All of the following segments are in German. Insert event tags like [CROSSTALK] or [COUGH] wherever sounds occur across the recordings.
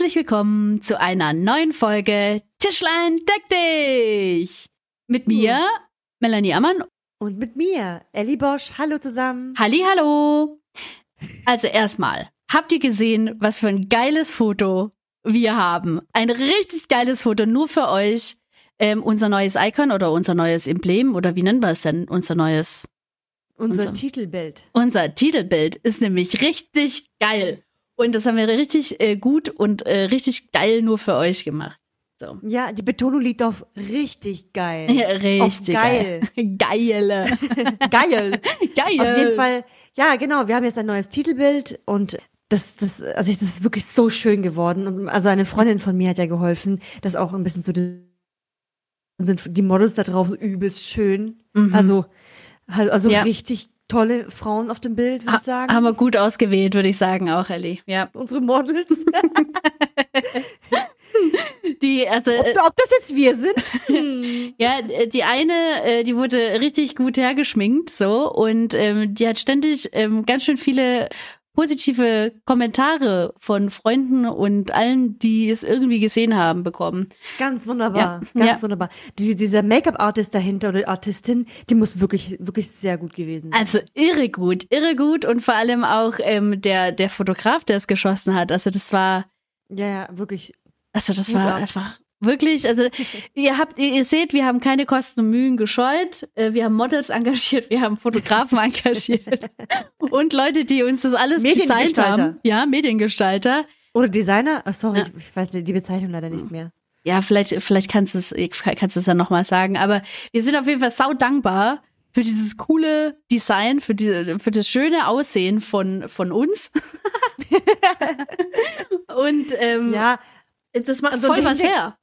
herzlich willkommen zu einer neuen Folge Tischlein deck dich! Mit mir, Melanie Ammann. Und mit mir, Ellie Bosch. Hallo zusammen. Halli, hallo! Also erstmal, habt ihr gesehen, was für ein geiles Foto wir haben? Ein richtig geiles Foto, nur für euch. Ähm, unser neues Icon oder unser neues Emblem oder wie nennen wir es denn? Unser neues Unser, Unser- Titelbild. Unser Titelbild ist nämlich richtig geil. Und das haben wir richtig äh, gut und äh, richtig geil nur für euch gemacht. So. Ja, die Betonung liegt auf richtig geil. Ja, richtig Auf geil. geil. [LAUGHS] Geile. [LAUGHS] geil. Geil. Auf jeden Fall. Ja, genau. Wir haben jetzt ein neues Titelbild und das, das, also ich, das ist wirklich so schön geworden. Und also eine Freundin von mir hat ja geholfen, das auch ein bisschen zu und sind die Models da drauf übelst schön. Mhm. Also, also Ja. richtig tolle Frauen auf dem Bild, würde ich sagen. haben wir gut ausgewählt, würde ich sagen, auch, Ellie. Ja. Unsere Models. [LAUGHS] Die, also, ob, äh, ob das jetzt wir sind? [LAUGHS] Hm. ja, äh, die eine, äh, die wurde richtig gut hergeschminkt, so, und ähm, die hat ständig ähm, ganz schön viele positive Kommentare von Freunden und allen, die es irgendwie gesehen haben, bekommen. Ganz wunderbar, Ja, ganz ja. wunderbar. Die, dieser Make-up-Artist dahinter oder Artistin, die muss wirklich, wirklich sehr gut gewesen sein. Also irre gut, irre gut und vor allem auch ähm, der, der Fotograf, der es geschossen hat. Also das war, Ja, ja, wirklich. also das war einfach wirklich, also [LAUGHS] ihr habt, ihr seht, wir haben keine Kosten und Mühen gescheut. Äh, Wir haben Models engagiert, wir haben Fotografen [LAUGHS] engagiert und Leute, die uns das alles designt Mediengestalter. haben. Ja, Mediengestalter. Oder Designer? Ach, sorry, Ja. ich, ich weiß die Bezeichnung leider nicht mehr. Ja, vielleicht, vielleicht kannst du es, kannst du es ja nochmal sagen. Aber wir sind auf jeden Fall sau dankbar für dieses coole Design, für die, für das schöne Aussehen von, von uns. [LAUGHS] Und ähm, Ja, das macht also voll was her.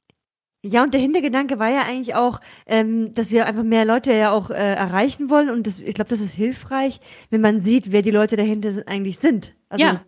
Ja, und der Hintergedanke war ja eigentlich auch, ähm, dass wir einfach mehr Leute ja auch äh, erreichen wollen. Und das, ich glaube, das ist hilfreich, wenn man sieht, wer die Leute dahinter sind, eigentlich sind. Also, Ja.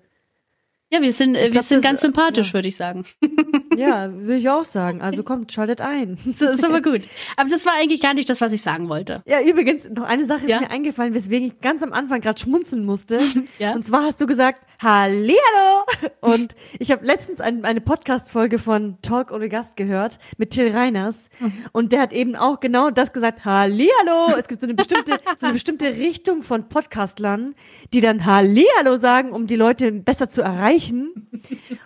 Ja, wir sind, äh, Ich wir glaub, sind ganz sympathisch, ja. würde ich sagen. [LAUGHS] ja, will ich auch sagen. Also kommt, schaltet ein. [LAUGHS] So, ist aber gut. Aber das war eigentlich gar nicht das, was ich sagen wollte. Ja, übrigens, noch eine Sache ist Ja. mir eingefallen, weswegen ich ganz am Anfang gerade schmunzeln musste. [LAUGHS] Ja. Und zwar hast du gesagt, Hallihallo! Und ich habe letztens ein, eine Podcast-Folge von Talk ohne Gast gehört mit Till Reiners. Mhm. Und der hat eben auch genau das gesagt, Hallihallo! Es gibt so eine bestimmte, [LAUGHS] so eine bestimmte Richtung von Podcastlern, die dann Hallihallo sagen, um die Leute besser zu erreichen.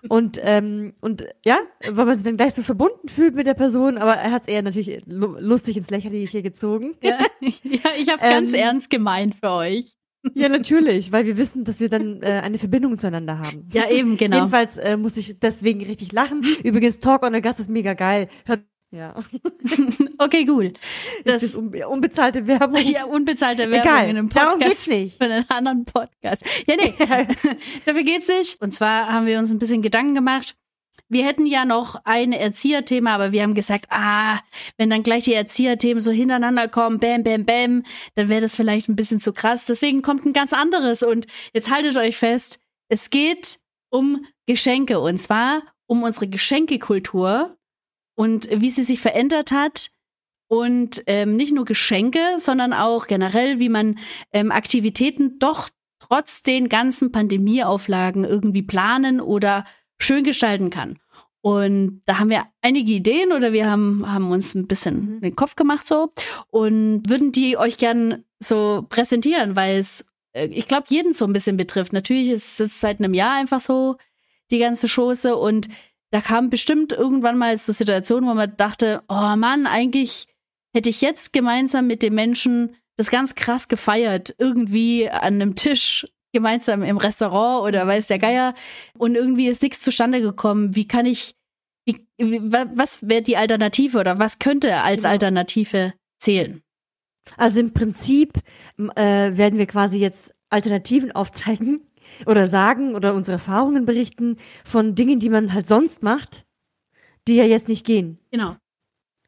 Und, ähm, und ja, weil man sich dann gleich so verbunden fühlt mit der Person, aber er hat es eher natürlich lu- lustig ins Lächerliche gezogen. Ja, [LAUGHS] ja ich habe es ganz Ähm, ernst gemeint für euch. [LAUGHS] Ja, natürlich, weil wir wissen, dass wir dann äh, eine Verbindung zueinander haben. Ja, eben, genau. Jedenfalls äh, muss ich deswegen richtig lachen. Übrigens, Talk on the Gast ist mega geil. Hört, ja, [LAUGHS] Okay, cool. das ist unbe unbezahlte Werbung. ja, unbezahlte Werbung Egal, in einem darum Podcast. geht's nicht. Für einen anderen Podcast. Ja, nee. Dafür geht's nicht. Und zwar haben wir uns ein bisschen Gedanken gemacht. Wir hätten ja noch ein Erzieherthema, aber wir haben gesagt, ah, wenn dann gleich die Erzieherthemen so hintereinander kommen, bam, bam, bam, dann wäre das vielleicht ein bisschen zu krass. Deswegen kommt ein ganz anderes. Und jetzt haltet euch fest, es geht um Geschenke. Und zwar um unsere Geschenkekultur und wie sie sich verändert hat. Und ähm, nicht nur Geschenke, sondern auch generell, wie man ähm, Aktivitäten doch trotz den ganzen Pandemieauflagen irgendwie planen oder schön gestalten kann. Und da haben wir einige Ideen oder wir haben, haben uns ein bisschen Mhm. den Kopf gemacht so und würden die euch gern so präsentieren, weil es, äh, ich glaube, jeden so ein bisschen betrifft. Natürlich ist es seit einem Jahr einfach so die ganze Chose und da kam bestimmt irgendwann mal so Situationen, wo man dachte, oh Mann, eigentlich hätte ich jetzt gemeinsam mit den Menschen das ganz krass gefeiert, irgendwie an einem Tisch gemeinsam im Restaurant oder weiß der Geier und irgendwie ist nichts zustande gekommen. Wie kann ich, wie, wie, wa- was wäre die Alternative oder was könnte als Genau. Alternative zählen? Also im Prinzip äh, werden wir quasi jetzt Alternativen aufzeigen [LAUGHS] oder sagen oder unsere Erfahrungen berichten von Dingen, die man halt sonst macht, die ja jetzt nicht gehen. Genau.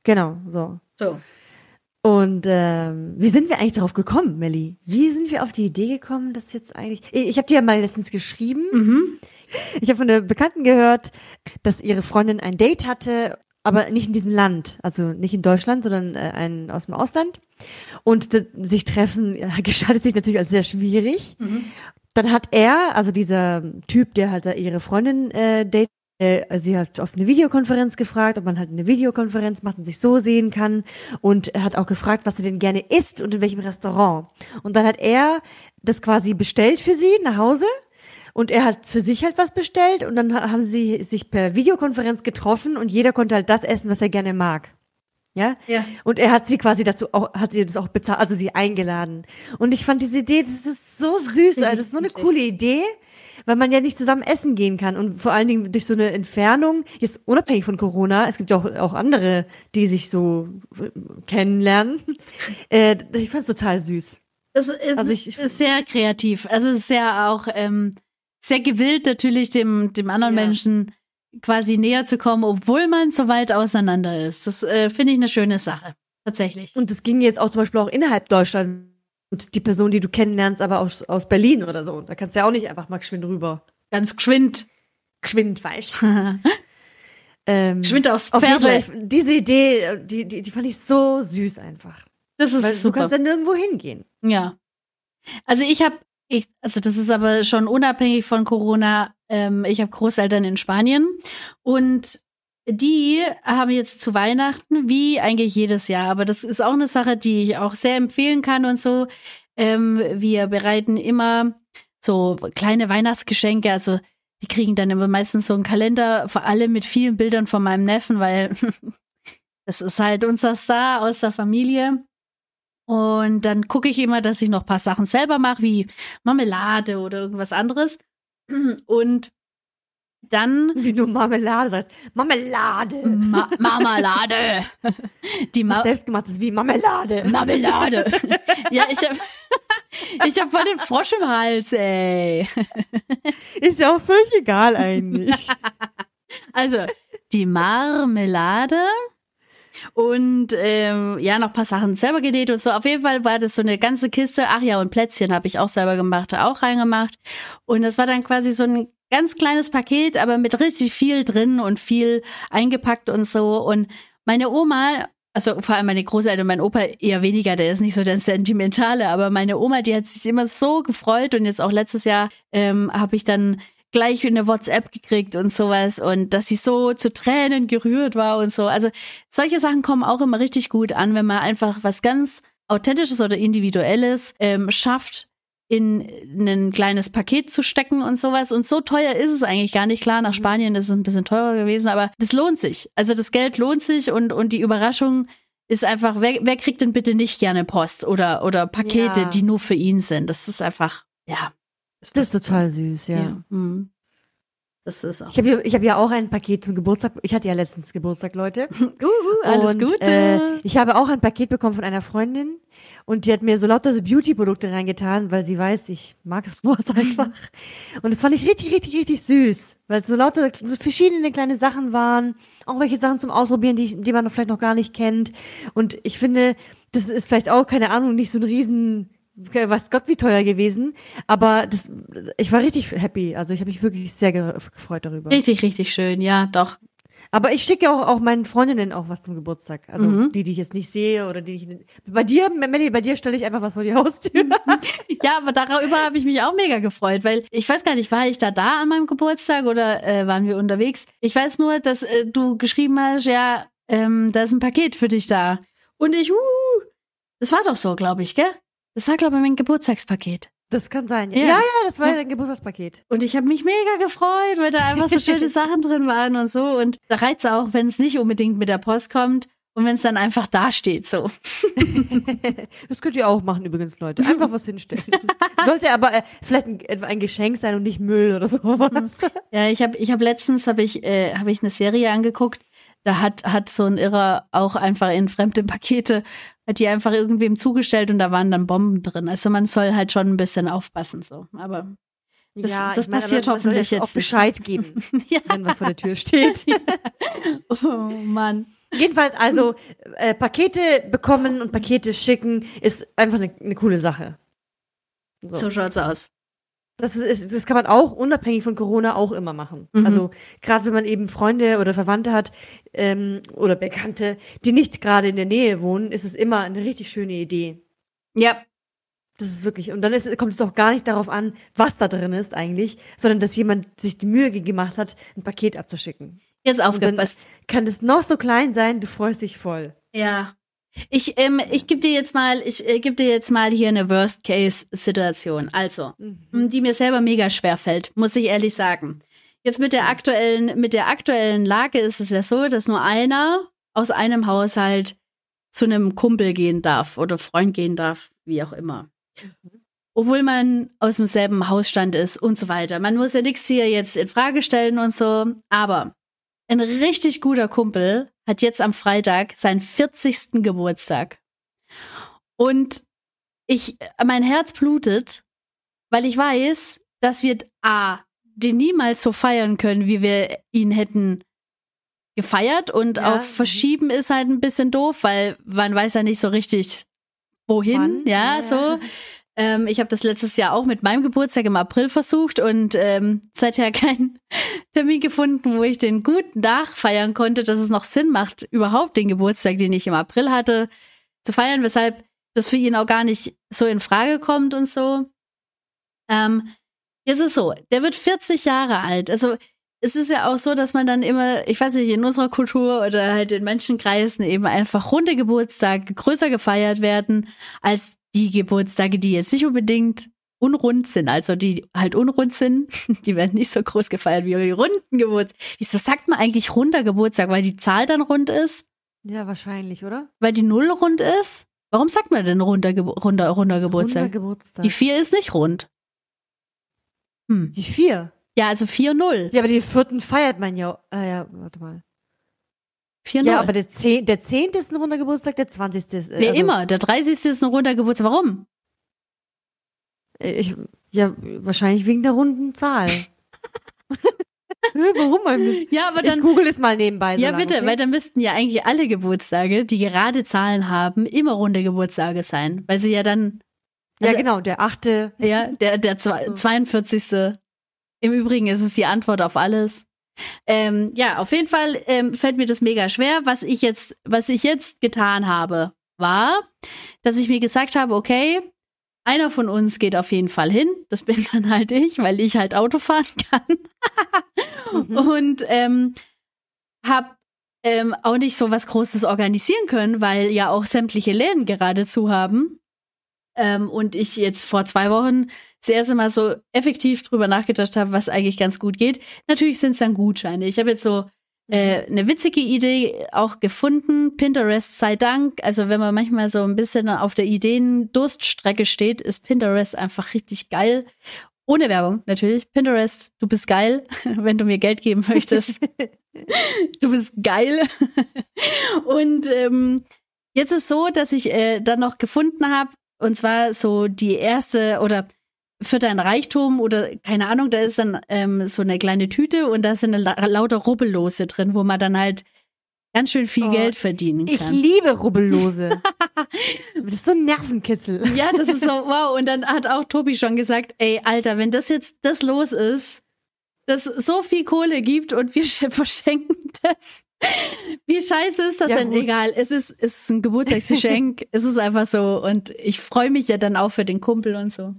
Genau, so. So. Und ähm, wie sind wir eigentlich darauf gekommen, Melli? Wie sind wir auf die Idee gekommen, dass jetzt eigentlich. Ich, habe dir ja mal letztens geschrieben. Mhm. Ich habe von der Bekannten gehört, dass ihre Freundin ein Date hatte, aber nicht in diesem Land, also nicht in Deutschland, sondern äh, ein aus dem Ausland. Und sich treffen äh, [LAUGHS] gestaltet sich natürlich als sehr schwierig. Mhm. Dann hat er, also dieser Typ, der halt ihre Freundin äh, datet, äh, sie hat auf eine Videokonferenz gefragt, ob man halt eine Videokonferenz macht und sich so sehen kann. Und er hat auch gefragt, was sie denn gerne isst und in welchem Restaurant. Und dann hat er das quasi bestellt für sie nach Hause. Und er hat für sich halt was bestellt und dann haben sie sich per Videokonferenz getroffen und jeder konnte halt das essen, was er gerne mag. Ja? Ja. Und er hat sie quasi dazu auch, hat sie das auch bezahlt, also sie eingeladen. Und ich fand diese Idee, das ist so süß, Alter. das ist so eine coole Idee, weil man ja nicht zusammen essen gehen kann und vor allen Dingen durch so eine Entfernung, jetzt unabhängig von Corona, es gibt ja auch, auch andere, die sich so äh, kennenlernen. [LAUGHS] Äh, ich fand's total süß. Das ist, Also ich- ich- ist sehr kreativ. Also es ist sehr auch ähm, sehr gewillt, natürlich dem, dem anderen Ja. Menschen quasi näher zu kommen, obwohl man so weit auseinander ist. Das äh, finde ich eine schöne Sache. Tatsächlich. Und das ging jetzt auch zum Beispiel auch innerhalb Deutschland. Und die Person, die du kennenlernst, aber aus, aus Berlin oder so. Da kannst du ja auch nicht einfach mal geschwind rüber. Ganz geschwind. Geschwind, weißt [LAUGHS] ähm, geschwind aufs Auf jeden Pferdle. Fall, diese Idee, die, die, die fand ich so süß einfach. Das ist Weil du super. kannst ja nirgendwo hingehen. Ja. Also ich habe, ich, also das ist aber schon unabhängig von Corona. Ähm, ich habe Großeltern in Spanien und die haben jetzt zu Weihnachten, wie eigentlich jedes Jahr, aber das ist auch eine Sache, die ich auch sehr empfehlen kann und so. Ähm, wir bereiten immer so kleine Weihnachtsgeschenke, also die kriegen dann immer meistens so einen Kalender, vor allem mit vielen Bildern von meinem Neffen, weil [LAUGHS] das ist halt unser Star aus der Familie. Und dann gucke ich immer, dass ich noch ein paar Sachen selber mache, wie Marmelade oder irgendwas anderes. [CLEARS THROAT] Und dann Wie nur Marmelade sagst. Marmelade. Ma Marmelade. Die Ma selbstgemachtes wie Marmelade. Marmelade. [LAUGHS] ja, ich habe [LAUGHS] ich hab voll den Frosch im Hals, ey. Ist ja auch völlig egal eigentlich. [LAUGHS] Also, die Marmelade und ähm, ja, noch ein paar Sachen selber genäht und so. Auf jeden Fall war das so eine ganze Kiste. Ach ja, und Plätzchen habe ich auch selber gemacht, auch reingemacht. Und das war dann quasi so ein ganz kleines Paket, aber mit richtig viel drin und viel eingepackt und so. Und meine Oma, also vor allem meine Großeltern mein Opa eher weniger, der ist nicht so der Sentimentale, aber meine Oma, die hat sich immer so gefreut und jetzt auch letztes Jahr ähm, habe ich dann gleich eine WhatsApp gekriegt und sowas und dass sie so zu Tränen gerührt war und so. Also solche Sachen kommen auch immer richtig gut an, wenn man einfach was ganz Authentisches oder Individuelles ähm, schafft, in ein kleines Paket zu stecken und sowas. Und so teuer ist es eigentlich gar nicht. Klar, nach Spanien ist es ein bisschen teurer gewesen, aber das lohnt sich. Also das Geld lohnt sich und, und die Überraschung ist einfach, wer, wer kriegt denn bitte nicht gerne Post oder, oder Pakete, Ja. die nur für ihn sind? Das ist einfach, ja. Das ist total süß, ja. Ja. mhm. Das ist auch. Ich habe hab ja auch ein Paket zum Geburtstag. Ich hatte ja letztens Geburtstag, Leute. [LAUGHS] Uh, uh, alles und, Gute. Äh, ich habe auch ein Paket bekommen von einer Freundin und die hat mir so lauter so Beauty-Produkte reingetan, weil sie weiß, ich mag [LAUGHS] es nur einfach. Und das fand ich richtig, richtig, richtig süß, weil es so lauter so verschiedene kleine Sachen waren, auch welche Sachen zum Ausprobieren, die, die man vielleicht noch gar nicht kennt. Und ich finde, das ist vielleicht auch, keine Ahnung, nicht so ein riesen weiß Gott wie teuer gewesen, aber das, ich war richtig happy. Also ich habe mich wirklich sehr ge- gefreut darüber. richtig, richtig schön. Ja, doch. Aber ich schicke auch, auch meinen Freundinnen auch was zum Geburtstag. Also Mhm. die, die ich jetzt nicht sehe oder die ich. Bei dir, Melly, bei dir stelle ich einfach was vor die Haustür. [LAUGHS] Ja, aber darüber habe ich mich auch mega gefreut, weil ich weiß gar nicht, war ich da da an meinem Geburtstag oder äh, waren wir unterwegs? Ich weiß nur, dass äh, du geschrieben hast, ja, ähm, da ist ein Paket für dich da. Und ich, uh, das war doch so, glaube ich, gell? Das war, glaube ich, mein Geburtstagspaket. Das kann sein. Ja. Ja, ja, das war Ja. dein Geburtstagspaket. Und ich habe mich mega gefreut, weil da einfach so schöne [LAUGHS] Sachen drin waren und so. Und da reizt auch, wenn es nicht unbedingt mit der Post kommt und wenn es dann einfach da steht, so. [LAUGHS] Das könnt ihr auch machen übrigens, Leute. Einfach was hinstellen. [LAUGHS] Sollte aber äh, vielleicht ein, etwa ein Geschenk sein und nicht Müll oder sowas. Ja, ich habe ich hab letztens habe ich äh, habe ich eine Serie angeguckt. Da hat hat so ein Irrer auch einfach in fremde Pakete hat die einfach irgendwem zugestellt und da waren dann Bomben drin. Also man soll halt schon ein bisschen aufpassen so. Aber Das- das ich meine, passiert aber man hoffentlich jetzt auch nicht. Bescheid geben, [LAUGHS] ja, wenn was vor der Tür steht. [LAUGHS] oh Mann. Jedenfalls also äh, Pakete bekommen und Pakete schicken ist einfach eine, eine coole Sache. So schaut's aus. Das, ist, das kann man auch unabhängig von Corona auch immer machen. Mhm. Also gerade wenn man eben Freunde oder Verwandte hat ähm, oder Bekannte, die nicht gerade in der Nähe wohnen, ist es immer eine richtig schöne Idee. Ja. Das ist wirklich, und dann ist, kommt es auch gar nicht darauf an, was da drin ist eigentlich, sondern dass jemand sich die Mühe gemacht hat, ein Paket abzuschicken. Jetzt aufgepasst. kann es noch so klein sein, du freust dich voll. Ja. Ich, ähm, ich gebe dir jetzt mal, ich äh, gebe dir jetzt mal hier eine Worst-Case-Situation. Also, Mhm. die mir selber mega schwer fällt, muss ich ehrlich sagen. Jetzt mit der aktuellen, mit der aktuellen Lage ist es ja so, dass nur einer aus einem Haushalt zu einem Kumpel gehen darf oder Freund gehen darf, wie auch immer. Obwohl man aus demselben Hausstand ist und so weiter. Man muss ja nichts hier jetzt in Frage stellen und so. Aber ein richtig guter Kumpel hat jetzt am Freitag seinen 40. Geburtstag. Und ich, mein Herz blutet, weil ich weiß, dass wir A, den niemals so feiern können, wie wir ihn hätten gefeiert. Und Ja, auch verschieben ist halt ein bisschen doof, weil man weiß ja nicht so richtig, wohin. Ja, Ja. so. Ähm, ich habe das letztes Jahr auch mit meinem Geburtstag im April versucht und ähm, seither [LAUGHS] keinen Termin gefunden, wo ich den gut nachfeiern konnte, dass es noch Sinn macht, überhaupt den Geburtstag, den ich im April hatte, zu feiern, weshalb das für ihn auch gar nicht so in Frage kommt und so. Ähm, jetzt ist so, der wird 40 Jahre alt. Also es ist ja auch so, dass man dann immer, ich weiß nicht, in unserer Kultur oder halt in Menschenkreisen eben einfach runde Geburtstage größer gefeiert werden als die Geburtstage, die jetzt nicht unbedingt unrund sind, also die halt unrund sind, [LAUGHS] die werden nicht so groß gefeiert wie die runden Geburtstage. Wieso sagt man eigentlich runder Geburtstag? Weil die Zahl dann rund ist? Ja, wahrscheinlich, oder? Weil die Null rund ist? Warum sagt man denn runder, Ge runder, runder Geburtstag? Runder Geburtstag. Die vier ist nicht rund. Hm. Die vier. Ja, also 4-0. Ja, aber den vierten feiert man ja. Äh, ja, warte mal. 4-0. Ja, aber der, zehn, der zehnte ist ein runder Geburtstag, der zwanzigste ist. Äh, nee, also, immer. Der 30. ist ein runder Geburtstag. Warum? äh, Ich, ja, wahrscheinlich wegen der runden Zahl. [LAUGHS] Warum? Ja, aber Ich dann. google es mal nebenbei. so Ja, lange, bitte, okay? weil dann müssten ja eigentlich alle Geburtstage, die gerade Zahlen haben, immer runde Geburtstage sein. Weil sie ja dann, Ja, also- genau, der achte. ja, der, der zwei- [LAUGHS] So. 42. Im Übrigen ist es die Antwort auf alles. Ähm, ja, auf jeden Fall ähm, fällt mir das mega schwer. Was ich jetzt, was ich jetzt getan habe, war, dass ich mir gesagt habe, okay, einer von uns geht auf jeden Fall hin. Das bin dann halt ich, weil ich halt Auto fahren [LAUGHS] kann. Mhm. Und ähm, habe ähm, auch nicht so was Großes organisieren können, weil ja auch sämtliche Läden gerade zu haben. Ähm, und ich jetzt vor zwei Wochen das erste Mal so effektiv drüber nachgedacht habe, was eigentlich ganz gut geht. Natürlich sind es dann Gutscheine. Ich habe jetzt so äh, eine witzige Idee auch gefunden. Pinterest sei Dank. Also wenn man manchmal so ein bisschen auf der Ideen-Durststrecke steht, ist Pinterest einfach richtig geil. Ohne Werbung, natürlich. Pinterest, du bist geil, [LAUGHS] wenn du mir Geld geben möchtest. [LAUGHS] du bist geil. Und ähm, jetzt ist so, dass ich äh, dann noch gefunden habe, und zwar so die erste oder für dein Reichtum oder keine Ahnung, da ist dann ähm, so eine kleine Tüte und da sind la lauter Rubbellose drin, wo man dann halt ganz schön viel Oh, Geld verdienen Ich kann. liebe Rubbellose. [LAUGHS] das ist so ein Nervenkitzel. Ja, das ist so, wow. Und dann hat auch Tobi schon gesagt, ey, Alter, wenn das jetzt das los ist, dass es so viel Kohle gibt und wir sch- [LAUGHS] verschenken das. Wie scheiße ist das Ja, denn? gut. Egal, es ist, es ist ein Geburtstagsgeschenk. [LAUGHS] es ist einfach so. Und ich freue mich ja dann auch für den Kumpel und so.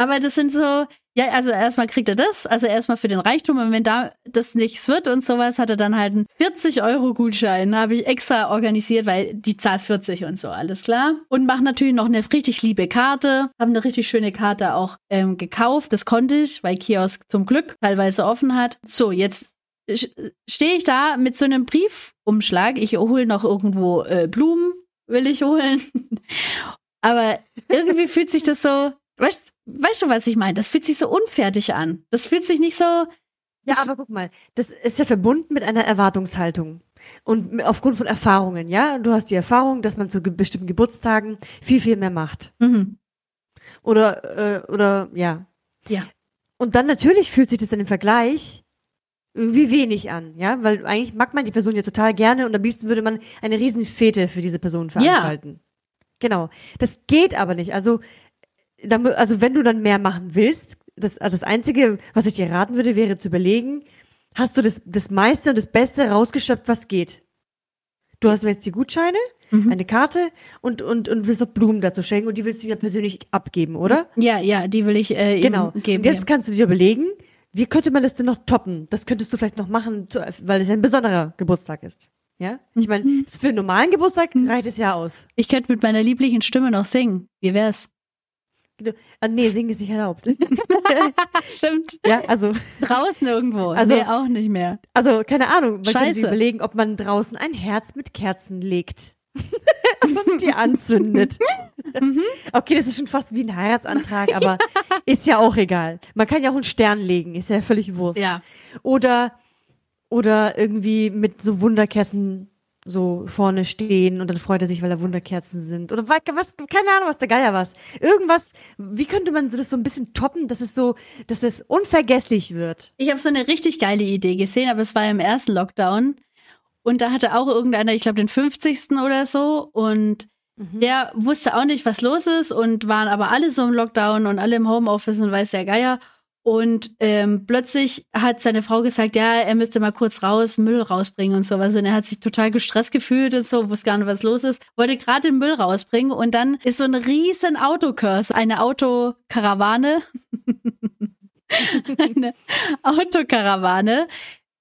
Aber das sind so, ja, also erstmal kriegt er das, also erstmal für den Reichtum. Und wenn da das nichts wird und sowas, hat er dann halt einen 40-Euro-Gutschein. Habe ich extra organisiert, weil die Zahl 40 und so, alles klar. Und mache natürlich noch eine richtig liebe Karte. Habe eine richtig schöne Karte auch ähm, gekauft. Das konnte ich, weil Kiosk zum Glück teilweise offen hat. So, jetzt stehe ich da mit so einem Briefumschlag. Ich hole noch irgendwo äh, Blumen, will ich holen. [LAUGHS] Aber irgendwie fühlt sich das so, weißt, weißt du, was ich meine? Das fühlt sich so unfertig an. Das fühlt sich nicht so. Ja, aber guck mal, das ist ja verbunden mit einer Erwartungshaltung. Und aufgrund von Erfahrungen, ja? Du hast die Erfahrung, dass man zu ge- bestimmten Geburtstagen viel, viel mehr macht. Mhm. Oder, äh, oder, ja. Ja. Und dann natürlich fühlt sich das dann im Vergleich irgendwie wenig an, ja? Weil eigentlich mag man die Person ja total gerne und am liebsten würde man eine riesen Fete für diese Person veranstalten. Genau. Das geht aber nicht. Also, also wenn du dann mehr machen willst, das, das Einzige, was ich dir raten würde, wäre zu überlegen, hast du das, das meiste und das Beste rausgeschöpft, was geht? Du hast jetzt die Gutscheine, Mhm. eine Karte und, und, und willst noch Blumen dazu schenken und die willst du mir persönlich abgeben, oder? Ja, ja, die will ich äh, Genau. geben. und jetzt kannst du dir überlegen, wie könnte man das denn noch toppen? Das könntest du vielleicht noch machen, weil es ein besonderer Geburtstag ist. Ja? Ich meine, Mhm. für einen normalen Geburtstag reicht es ja aus. Ich könnte mit meiner lieblichen Stimme noch singen. Wie wär's? Ah, nee, singen ist nicht erlaubt. [LAUGHS] Stimmt. ja, also, Draußen irgendwo. Also- nee, auch nicht mehr. also, keine Ahnung. Man könnte sich Scheiße. überlegen, ob man draußen ein Herz mit Kerzen legt. [LAUGHS] und die anzündet. Mhm. Okay, das ist schon fast wie ein Heiratsantrag, [LAUGHS] aber ist ja auch egal. Man kann ja auch einen Stern legen, ist ja völlig Wurst. Ja. Oder, oder irgendwie mit so Wunderkerzen so vorne stehen und dann freut er sich, weil da Wunderkerzen sind. Oder was, keine Ahnung, was der Geier was. Irgendwas, wie könnte man das so ein bisschen toppen, dass es so, dass es unvergesslich wird? Ich habe so eine richtig geile Idee gesehen, aber es war im ersten Lockdown. Und da hatte auch irgendeiner, ich glaube, den 50. oder so. Und der wusste auch nicht, was los ist und waren aber alle so im Lockdown und alle im Homeoffice und weiß der Geier. Und ähm, plötzlich hat seine Frau gesagt, ja, er müsste mal kurz raus, Müll rausbringen und sowas. Und er hat sich total gestresst gefühlt und so, wusste gar nicht, was los ist. Wollte gerade den Müll rausbringen und dann ist so ein riesen Autokurs, eine Autokarawane, [LAUGHS] eine Autokarawane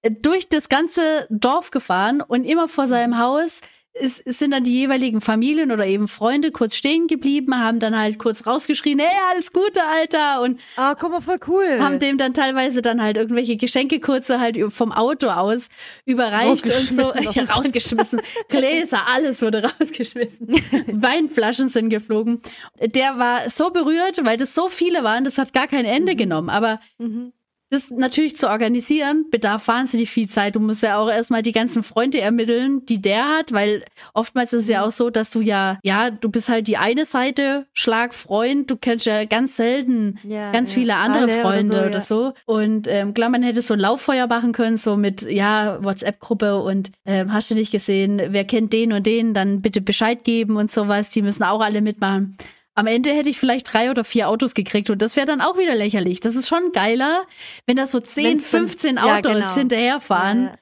äh, durch das ganze Dorf gefahren und immer vor seinem Haus ist, es sind dann die jeweiligen Familien oder eben Freunde kurz stehen geblieben, haben dann halt kurz rausgeschrien, hey, alles Gute, Alter, und Ah, guck mal, voll cool. haben dem dann teilweise dann halt irgendwelche Geschenke kurz so halt vom Auto aus überreicht und so ja, rausgeschmissen. [LAUGHS] Gläser, alles wurde rausgeschmissen. Weinflaschen sind geflogen. Der war so berührt, weil das so viele waren, das hat gar kein Ende genommen. Aber Mhm. Das natürlich zu organisieren, bedarf wahnsinnig viel Zeit. Du musst ja auch erstmal die ganzen Freunde ermitteln, die der hat, weil oftmals ist es Mhm. ja auch so, dass du ja, ja, du bist halt die eine Seite, Schlagfreund, du kennst ja ganz selten Ja, ganz ja. viele andere Alle oder Freunde so, oder so. Und ähm, klar, man hätte so ein Lauffeuer machen können, so mit, ja, WhatsApp-Gruppe und ähm, hast du nicht gesehen, wer kennt den und den, dann bitte Bescheid geben und sowas, die müssen auch alle mitmachen. Am Ende hätte ich vielleicht drei oder vier Autos gekriegt und das wäre dann auch wieder lächerlich. Das ist schon geiler, wenn da so 10, Wenn fünf- 15 ja, Autos genau. hinterherfahren. Ja, ja.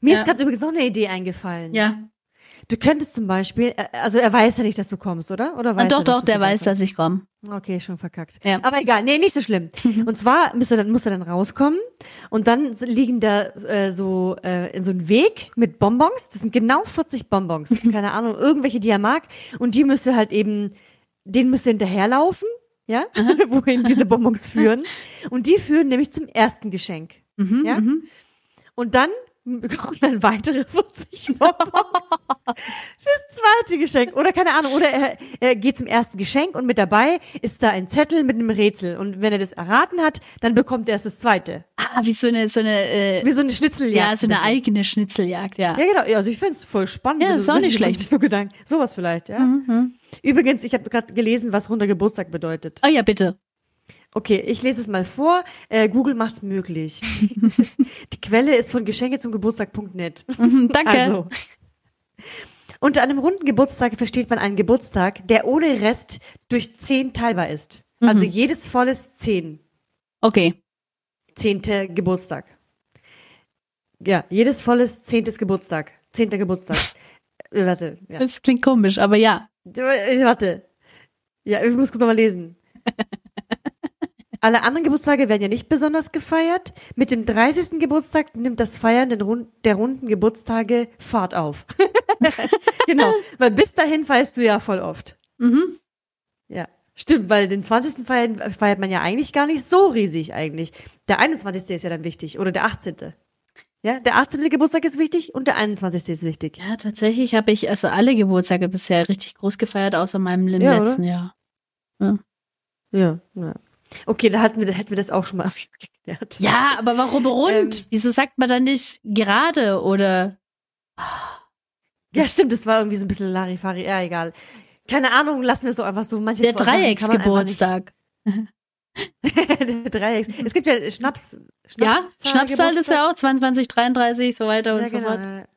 Mir Ja. ist gerade übrigens noch eine Idee eingefallen. Ja. Du könntest zum Beispiel, äh, also er weiß ja nicht, dass du kommst, oder? Oder weiß doch, er, doch, der weiß, dass ich komme. Okay, schon verkackt. Ja. Aber egal, nee, nicht so schlimm. [LAUGHS] Und zwar muss er dann, muss er dann rauskommen und dann liegen da äh, so äh, so ein Weg mit Bonbons. Das sind genau 40 Bonbons. [LAUGHS] Keine Ahnung, irgendwelche, die er mag. Und die müsste halt eben, den müsste hinterherlaufen, ja, [LAUGHS] wohin diese Bonbons [LAUGHS] führen. Und die führen nämlich zum ersten Geschenk. Mhm, Ja? mhm. Und dann [LAUGHS] bekommt dann weitere 40 Bonbons fürs zweite Geschenk. Oder keine Ahnung, oder er, er geht zum ersten Geschenk und mit dabei ist da ein Zettel mit einem Rätsel. Und wenn er das erraten hat, dann bekommt er erst das zweite. Ah, wie so eine, so eine, äh, Wie so eine Schnitzeljagd. ja, so eine eigene Schnitzeljagd, ja. Ja, genau. Also ich find's voll spannend. Ja, wenn ist auch nicht schlecht. So Gedanken. Sowas vielleicht, ja. Mhm. Übrigens, ich habe gerade gelesen, was runder Geburtstag bedeutet. Oh ja, bitte. Okay, ich lese es mal vor. Äh, Google macht's möglich. [LAUGHS] Die Quelle ist von Geschenke zum Geburtstag.net. Mhm, danke. Also. Unter einem runden Geburtstag versteht man einen Geburtstag, der ohne Rest durch zehn teilbar ist. Also Mhm. jedes volles zehn. Okay. Zehnte Geburtstag. Ja, jedes volles zehntes Geburtstag. Zehnter Geburtstag. [LAUGHS] Äh, warte, ja. Das klingt komisch, aber ja. Äh, Warte. Ja, ich muss kurz nochmal lesen. [LAUGHS] Alle anderen Geburtstage werden ja nicht besonders gefeiert. Mit dem 30. Geburtstag nimmt das Feiern den Rund der runden Geburtstage Fahrt auf. [LAUGHS] genau, weil bis dahin feierst du ja voll oft. Mhm. Ja, stimmt, weil den 20. feiern, feiert man ja eigentlich gar nicht so riesig eigentlich. Der 21. ist ja dann wichtig oder der 18. Ja, der 18. Geburtstag ist wichtig und der 21. ist wichtig. Ja, tatsächlich habe ich also alle Geburtstage bisher richtig groß gefeiert, außer meinem Ja, letzten Jahr. Ja, ja. Okay, da hatten wir, hätten wir das auch schon mal [LAUGHS] geklärt. Ja, aber warum rund? Ähm. Wieso sagt man dann nicht gerade oder Ja, stimmt, das war irgendwie so ein bisschen Larifari. Ja, egal. Keine Ahnung, lassen wir es so einfach so. Manche der Dreiecksgeburtstag? [LAUGHS] der Dreiecks. Es gibt ja Schnaps. Ja, Schnapszahl- ist ja auch 22, 33, so weiter und Ja, so genau. fort.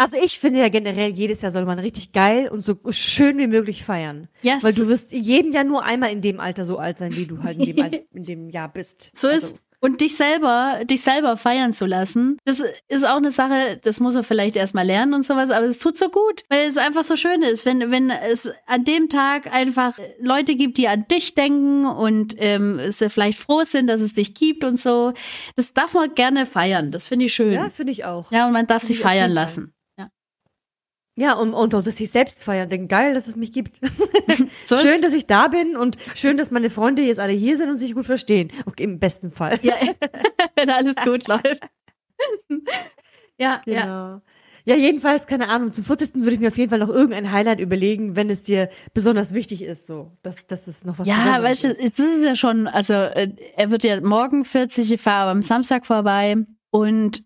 Also ich finde ja generell, jedes Jahr soll man richtig geil und so schön wie möglich feiern. Yes. Weil du wirst jedem Jahr nur einmal in dem Alter so alt sein, wie du halt in dem, Al- [LAUGHS] in dem Jahr bist. So also, ist, Und dich selber, dich selber feiern zu lassen, das ist auch eine Sache, das muss er vielleicht erstmal lernen und sowas, aber es tut so gut, weil es einfach so schön ist, wenn, wenn es an dem Tag einfach Leute gibt, die an dich denken und ähm, sie vielleicht froh sind, dass es dich gibt und so. Das darf man gerne feiern. Das finde ich schön. Ja, finde ich auch. Ja, und man darf Find sich feiern lassen. Ja. Ja, und, und auch, dass sich selbst feiern. Denn geil, dass es mich gibt. [LAUGHS] So ist- schön, dass ich da bin und schön, dass meine Freunde jetzt alle hier sind und sich gut verstehen. Okay, im besten Fall. Ja, [LAUGHS] wenn alles gut läuft. ja, ja. Genau. Ja, jedenfalls, keine Ahnung, zum 40. würde ich mir auf jeden Fall noch irgendein Highlight überlegen, wenn es dir besonders wichtig ist, so, dass, dass es noch was Ja, weißt du, ist. jetzt ist es ja schon, also äh, er wird ja morgen 40, ich fahre aber am Samstag vorbei und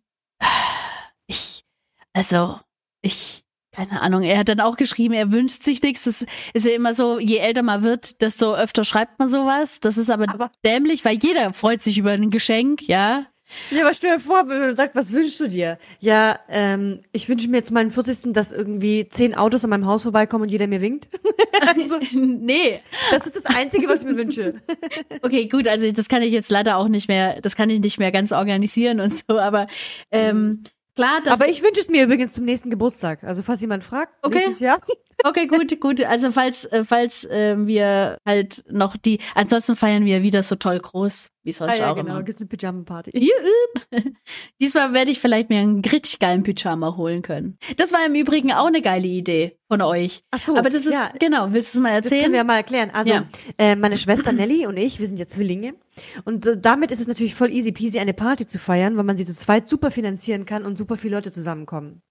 ich, also ich, keine Ahnung, er hat dann auch geschrieben, er wünscht sich nichts. Das ist ja immer so, je älter man wird, desto öfter schreibt man sowas. Das ist aber, Aber- dämlich, weil jeder freut sich über ein Geschenk, ja. Ja, aber stell dir vor, wenn man sagt, was wünschst du dir? Ja, ähm, ich wünsche mir zu meinem 40. dass irgendwie zehn Autos an meinem Haus vorbeikommen und jeder mir winkt. [LAUGHS] also, [LAUGHS] nee. das ist das Einzige, was ich mir wünsche. [LAUGHS] Okay, gut, also das kann ich jetzt leider auch nicht mehr, das kann ich nicht mehr ganz organisieren und so, aber ähm, klar, das Aber ich wünsche es mir übrigens zum nächsten Geburtstag. Also, falls jemand fragt, Okay. nächstes Jahr. Okay, gut, gut. Also falls, äh, falls äh, wir halt noch die, ansonsten feiern wir wieder so toll groß, wie sonst Ah, ja, auch genau, immer. gibt's eine Pyjama-Party. [LAUGHS] Diesmal werde ich vielleicht mir einen richtig geilen Pyjama holen können. Das war im Übrigen auch eine geile Idee von euch. Ach so, Aber das ist, ja, genau, willst du es mal Das können erzählen? wir mal erklären. Also, Ja. äh, meine Schwester Nelly und ich, wir sind ja Zwillinge. Und äh, damit ist es natürlich voll easy peasy, eine Party zu feiern, weil man sie zu zweit super finanzieren kann und super viele Leute zusammenkommen.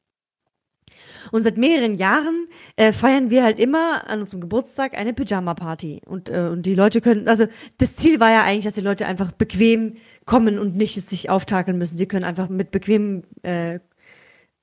Und seit mehreren Jahren äh, feiern wir halt immer an unserem Geburtstag eine Pyjama-Party. Und, äh, und die Leute können, also das Ziel war ja eigentlich, dass die Leute einfach bequem kommen und nicht sich auftakeln müssen. Sie können einfach mit bequemen äh,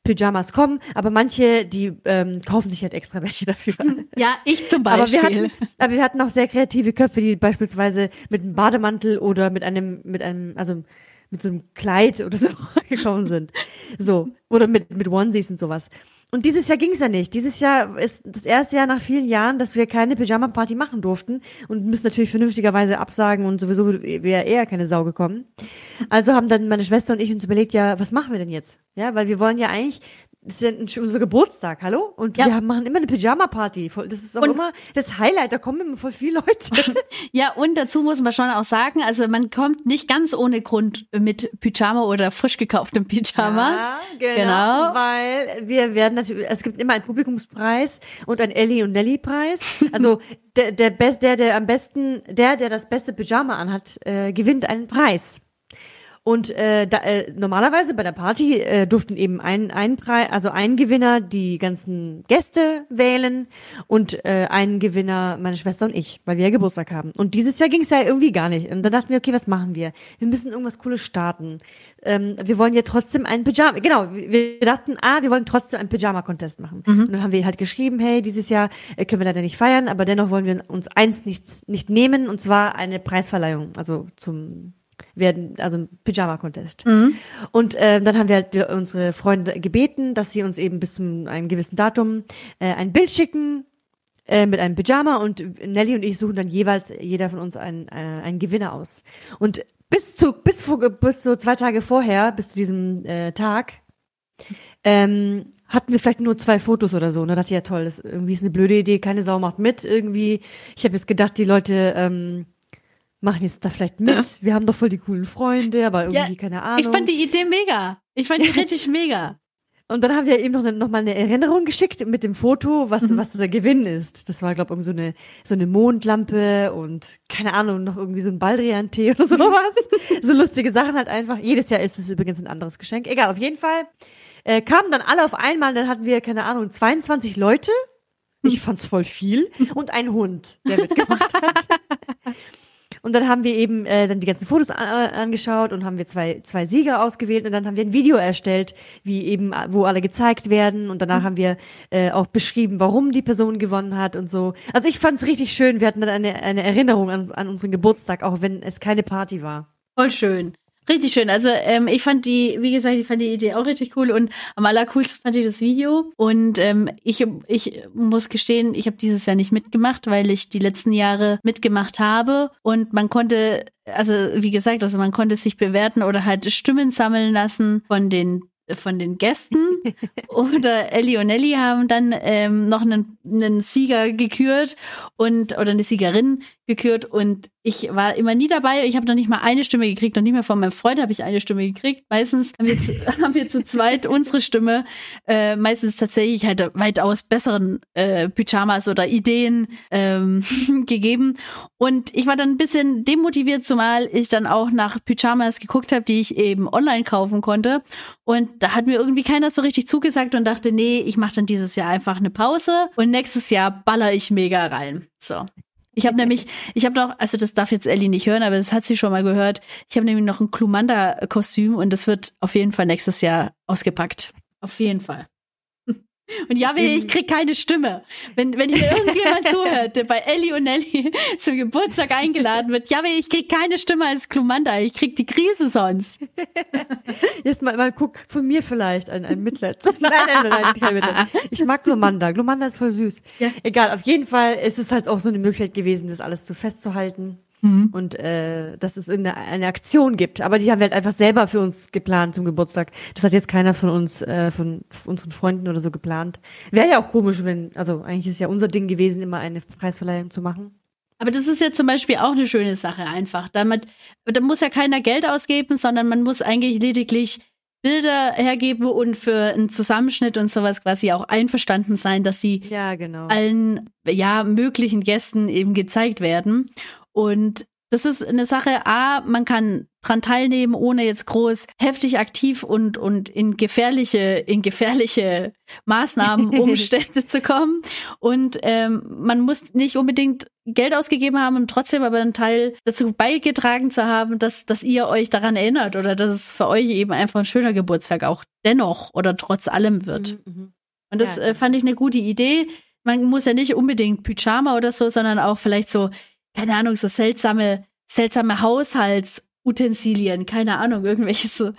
Pyjamas kommen, aber manche, die ähm, kaufen sich halt extra welche dafür. [LAUGHS] ja, ich zum Aber wir, Beispiel. hatten, aber wir hatten auch sehr kreative Köpfe, die beispielsweise mit einem Bademantel oder mit einem, mit einem, also mit so einem Kleid oder so [LAUGHS] gekommen sind. So. Oder mit, mit Onesies und sowas. Und dieses Jahr ging's ja nicht. Dieses Jahr ist das erste Jahr nach vielen Jahren, dass wir keine Pyjama-Party machen durften und müssen natürlich vernünftigerweise absagen und sowieso wäre eher keine Sau gekommen. Also haben dann meine Schwester und ich uns überlegt, ja, was machen wir denn jetzt? Ja, weil wir wollen ja eigentlich, das ist ja unser Geburtstag, hallo? Und Ja. wir machen immer eine Pyjama-Party. Das ist auch Und- immer das Highlight, da kommen immer voll viele Leute. [LAUGHS] Ja, und dazu muss man schon auch sagen, also man kommt nicht ganz ohne Grund mit Pyjama oder frisch gekauftem Pyjama. Ja, genau, Genau. Weil wir werden natürlich, es gibt immer einen Publikumspreis und einen Ellie und Nelly Preis. [LAUGHS] Also der, der, der, der am besten, der, der das beste Pyjama anhat, äh, gewinnt einen Preis. Und äh, da, äh, normalerweise bei der Party äh, durften eben ein, ein Preis, also ein Gewinner die ganzen Gäste wählen und äh, ein Gewinner meine Schwester und ich, weil wir ja Geburtstag haben. Und dieses Jahr ging es ja irgendwie gar nicht. Und dann dachten wir, okay, was machen wir? Wir müssen irgendwas Cooles starten. Ähm, wir wollen ja trotzdem einen Pyjama, genau, wir dachten, ah, wir wollen trotzdem einen Pyjama-Contest machen. Und dann haben wir halt geschrieben, hey, dieses Jahr äh, können wir leider nicht feiern, aber dennoch wollen wir uns eins nicht, nicht nehmen, und zwar eine Preisverleihung, also zum werden, also ein Pyjama-Contest. Und äh, dann haben wir halt die, unsere Freunde gebeten, dass sie uns eben bis zu einem gewissen Datum äh, ein Bild schicken äh, mit einem Pyjama und Nelly und ich suchen dann jeweils jeder von uns einen, äh, einen Gewinner aus. Und bis zu bis vor, bis so zwei Tage vorher, bis zu diesem äh, Tag, ähm, hatten wir vielleicht nur zwei Fotos oder so. Und da dachte ich, ja toll, das irgendwie ist eine blöde Idee, keine Sau macht mit. Irgendwie, ich habe jetzt gedacht, die Leute ähm, machen jetzt da vielleicht mit. Wir haben doch voll die coolen Freunde, aber irgendwie Ja, keine Ahnung. Ich fand die Idee mega. Ich fand die richtig mega. Und dann haben wir eben noch, eine, noch mal eine Erinnerung geschickt mit dem Foto, was, Mhm. was der Gewinn ist. Das war, glaube ich, so eine, so eine Mondlampe und keine Ahnung, noch irgendwie so ein Baldrian-Tee oder [LAUGHS] sowas. so lustige Sachen halt einfach. Jedes Jahr ist es übrigens ein anderes Geschenk. Egal, auf jeden Fall äh, kamen dann alle auf einmal. Dann hatten wir, keine Ahnung, 22 Leute. Ich fand's voll viel. Und ein Hund, der mitgemacht hat. [LAUGHS] Und dann haben wir eben äh, dann die ganzen Fotos an, angeschaut und haben wir zwei, zwei Sieger ausgewählt und dann haben wir ein Video erstellt, wie eben, äh, wo alle gezeigt werden und danach haben wir äh, auch beschrieben, warum die Person gewonnen hat und so. Also ich fand's richtig schön. Wir hatten dann eine, eine Erinnerung an, an unseren Geburtstag, auch wenn es keine Party war. Voll schön. Richtig schön. Also ähm, ich fand die, wie gesagt, ich fand die Idee auch richtig cool und am allercoolsten fand ich das Video. Und ähm, ich, ich muss gestehen, ich habe dieses Jahr nicht mitgemacht, weil ich die letzten Jahre mitgemacht habe und man konnte, also wie gesagt, also man konnte sich bewerten oder halt Stimmen sammeln lassen von den von den Gästen [LAUGHS] oder Ellie und Ellie haben dann ähm, noch einen, einen Sieger gekürt und oder eine Siegerin gekürt und ich war immer nie dabei. Ich habe noch nicht mal eine Stimme gekriegt, noch nicht mal von meinem Freund habe ich eine Stimme gekriegt. Meistens haben wir zu, [LAUGHS] haben wir zu zweit unsere Stimme. Äh, meistens tatsächlich halt weitaus besseren äh, Pyjamas oder Ideen ähm, [LAUGHS] gegeben. Und ich war dann ein bisschen demotiviert, zumal ich dann auch nach Pyjamas geguckt habe, die ich eben online kaufen konnte. Und da hat mir irgendwie keiner so richtig zugesagt und dachte, nee, ich mache dann dieses Jahr einfach eine Pause und nächstes Jahr baller ich mega rein. So. Ich habe nämlich, ich habe noch, also das darf jetzt Ellie nicht hören, aber das hat sie schon mal gehört. Ich habe nämlich noch ein Klumanda-Kostüm und das wird auf jeden Fall nächstes Jahr ausgepackt. Auf jeden Fall. Und ja, ich krieg keine Stimme. Wenn, wenn hier irgendjemand [LAUGHS] zuhört, der bei Ellie und Nelly [LAUGHS] zum Geburtstag eingeladen wird, ja, ich krieg keine Stimme als Klumanda. Ich krieg die Krise sonst. [LAUGHS] Jetzt mal, mal guck, von mir vielleicht ein, ein Mitleid. Nein, nein, nein, kein Mitleid. Ich mag Glumanda. Glumanda ist voll süß. Ja. Egal, auf jeden Fall ist es halt auch so eine Möglichkeit gewesen, das alles so festzuhalten. Mhm. Und äh, dass es eine, eine Aktion gibt. Aber die haben wir halt einfach selber für uns geplant zum Geburtstag. Das hat jetzt keiner von uns, äh, von unseren Freunden oder so geplant. Wäre ja auch komisch, wenn, also eigentlich ist ja unser Ding gewesen, immer eine Preisverleihung zu machen. Aber das ist ja zum Beispiel auch eine schöne Sache einfach. Damit, da muss ja keiner Geld ausgeben, sondern man muss eigentlich lediglich Bilder hergeben und für einen Zusammenschnitt und sowas quasi auch einverstanden sein, dass sie ja, genau. allen ja möglichen Gästen eben gezeigt werden. Und das ist eine Sache, A, man kann dran teilnehmen, ohne jetzt groß heftig aktiv und, und in gefährliche, in gefährliche Maßnahmen, [LAUGHS] Umstände zu kommen. Und ähm, man muss nicht unbedingt Geld ausgegeben haben und trotzdem aber einen Teil dazu beigetragen zu haben, dass, dass ihr euch daran erinnert oder dass es für euch eben einfach ein schöner Geburtstag auch dennoch oder trotz allem wird. Mhm, mhm. und das ja. äh, fand ich eine gute Idee. Man muss ja nicht unbedingt Pyjama oder so, sondern auch vielleicht so keine Ahnung, so seltsame, seltsame Haushaltsutensilien, keine Ahnung, irgendwelche so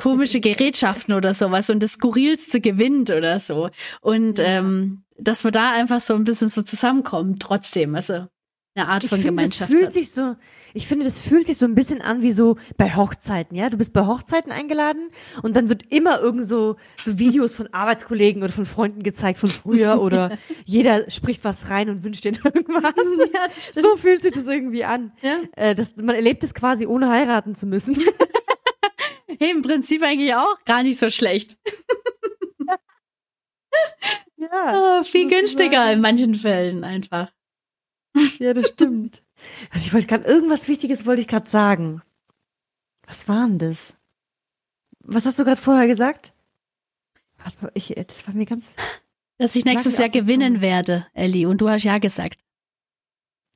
komische Gerätschaften oder sowas und das Skurrilste gewinnt oder so. Und ähm, dass wir da einfach so ein bisschen so zusammenkommen, trotzdem. Also eine Art von ich find, Gemeinschaft. Das fühlt sich so, ich finde, das fühlt sich so ein bisschen an wie so bei Hochzeiten, ja. Du bist bei Hochzeiten eingeladen und dann wird immer irgend so, so Videos von Arbeitskollegen oder von Freunden gezeigt von früher [LAUGHS] oder jeder spricht was rein und wünscht dir [LAUGHS] irgendwas. Ja, das stimmt. So fühlt sich das irgendwie an. Ja. Äh, das, man erlebt es quasi ohne heiraten zu müssen. [LAUGHS] hey, im Prinzip eigentlich auch gar nicht so schlecht. ja. Oh, viel günstiger in manchen Fällen einfach. [LAUGHS] Ja, das stimmt. Ich wollte gerade irgendwas Wichtiges wollte ich gerade sagen. Was war denn das? Was hast du gerade vorher gesagt? Warte, ich, das war mir ganz. [LAUGHS] Dass ich nächstes Jahr gewinnen werde, Ellie, und du hast ja gesagt.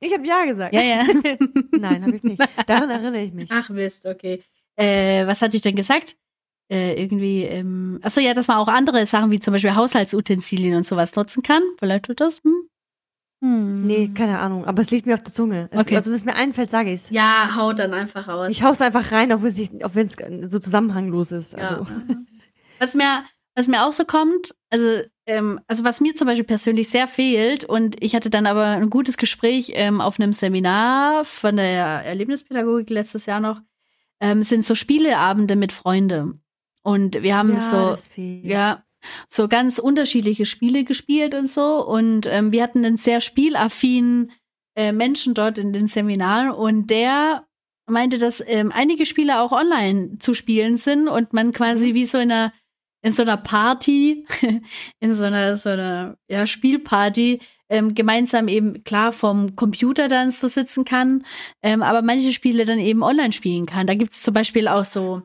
Ich habe ja gesagt. Ja, ja. [LAUGHS] Nein, habe ich nicht. Daran erinnere ich mich. Ach Mist, okay. Äh, was hatte ich denn gesagt? Äh, irgendwie, ähm, achso, ja, dass man auch andere Sachen wie zum Beispiel Haushaltsutensilien und sowas nutzen kann. Vielleicht tut das. Hm? Hm. Nee, keine Ahnung. Aber es liegt mir auf der Zunge. Es, okay. Also wenn es mir einfällt, sage ich es. Ja, haut dann einfach raus. Ich hau's einfach rein, auch wenn es so zusammenhanglos ist. Also. Ja. [LAUGHS] was mir, was mir auch so kommt, also, ähm, also was mir zum Beispiel persönlich sehr fehlt, und ich hatte dann aber ein gutes Gespräch ähm, auf einem Seminar von der Erlebnispädagogik letztes Jahr noch, ähm, sind so Spieleabende mit Freunden. Und wir haben ja, so, ja, so ganz unterschiedliche Spiele gespielt und so. Und ähm, wir hatten einen sehr spielaffinen äh, Menschen dort in den Seminaren und der meinte, dass ähm, einige Spiele auch online zu spielen sind und man quasi mhm. wie so in einer in so einer Party, [LAUGHS] in so einer so einer ja, Spielparty ähm, gemeinsam eben klar vom Computer dann so sitzen kann, ähm, aber manche Spiele dann eben online spielen kann. Da gibt es zum Beispiel auch so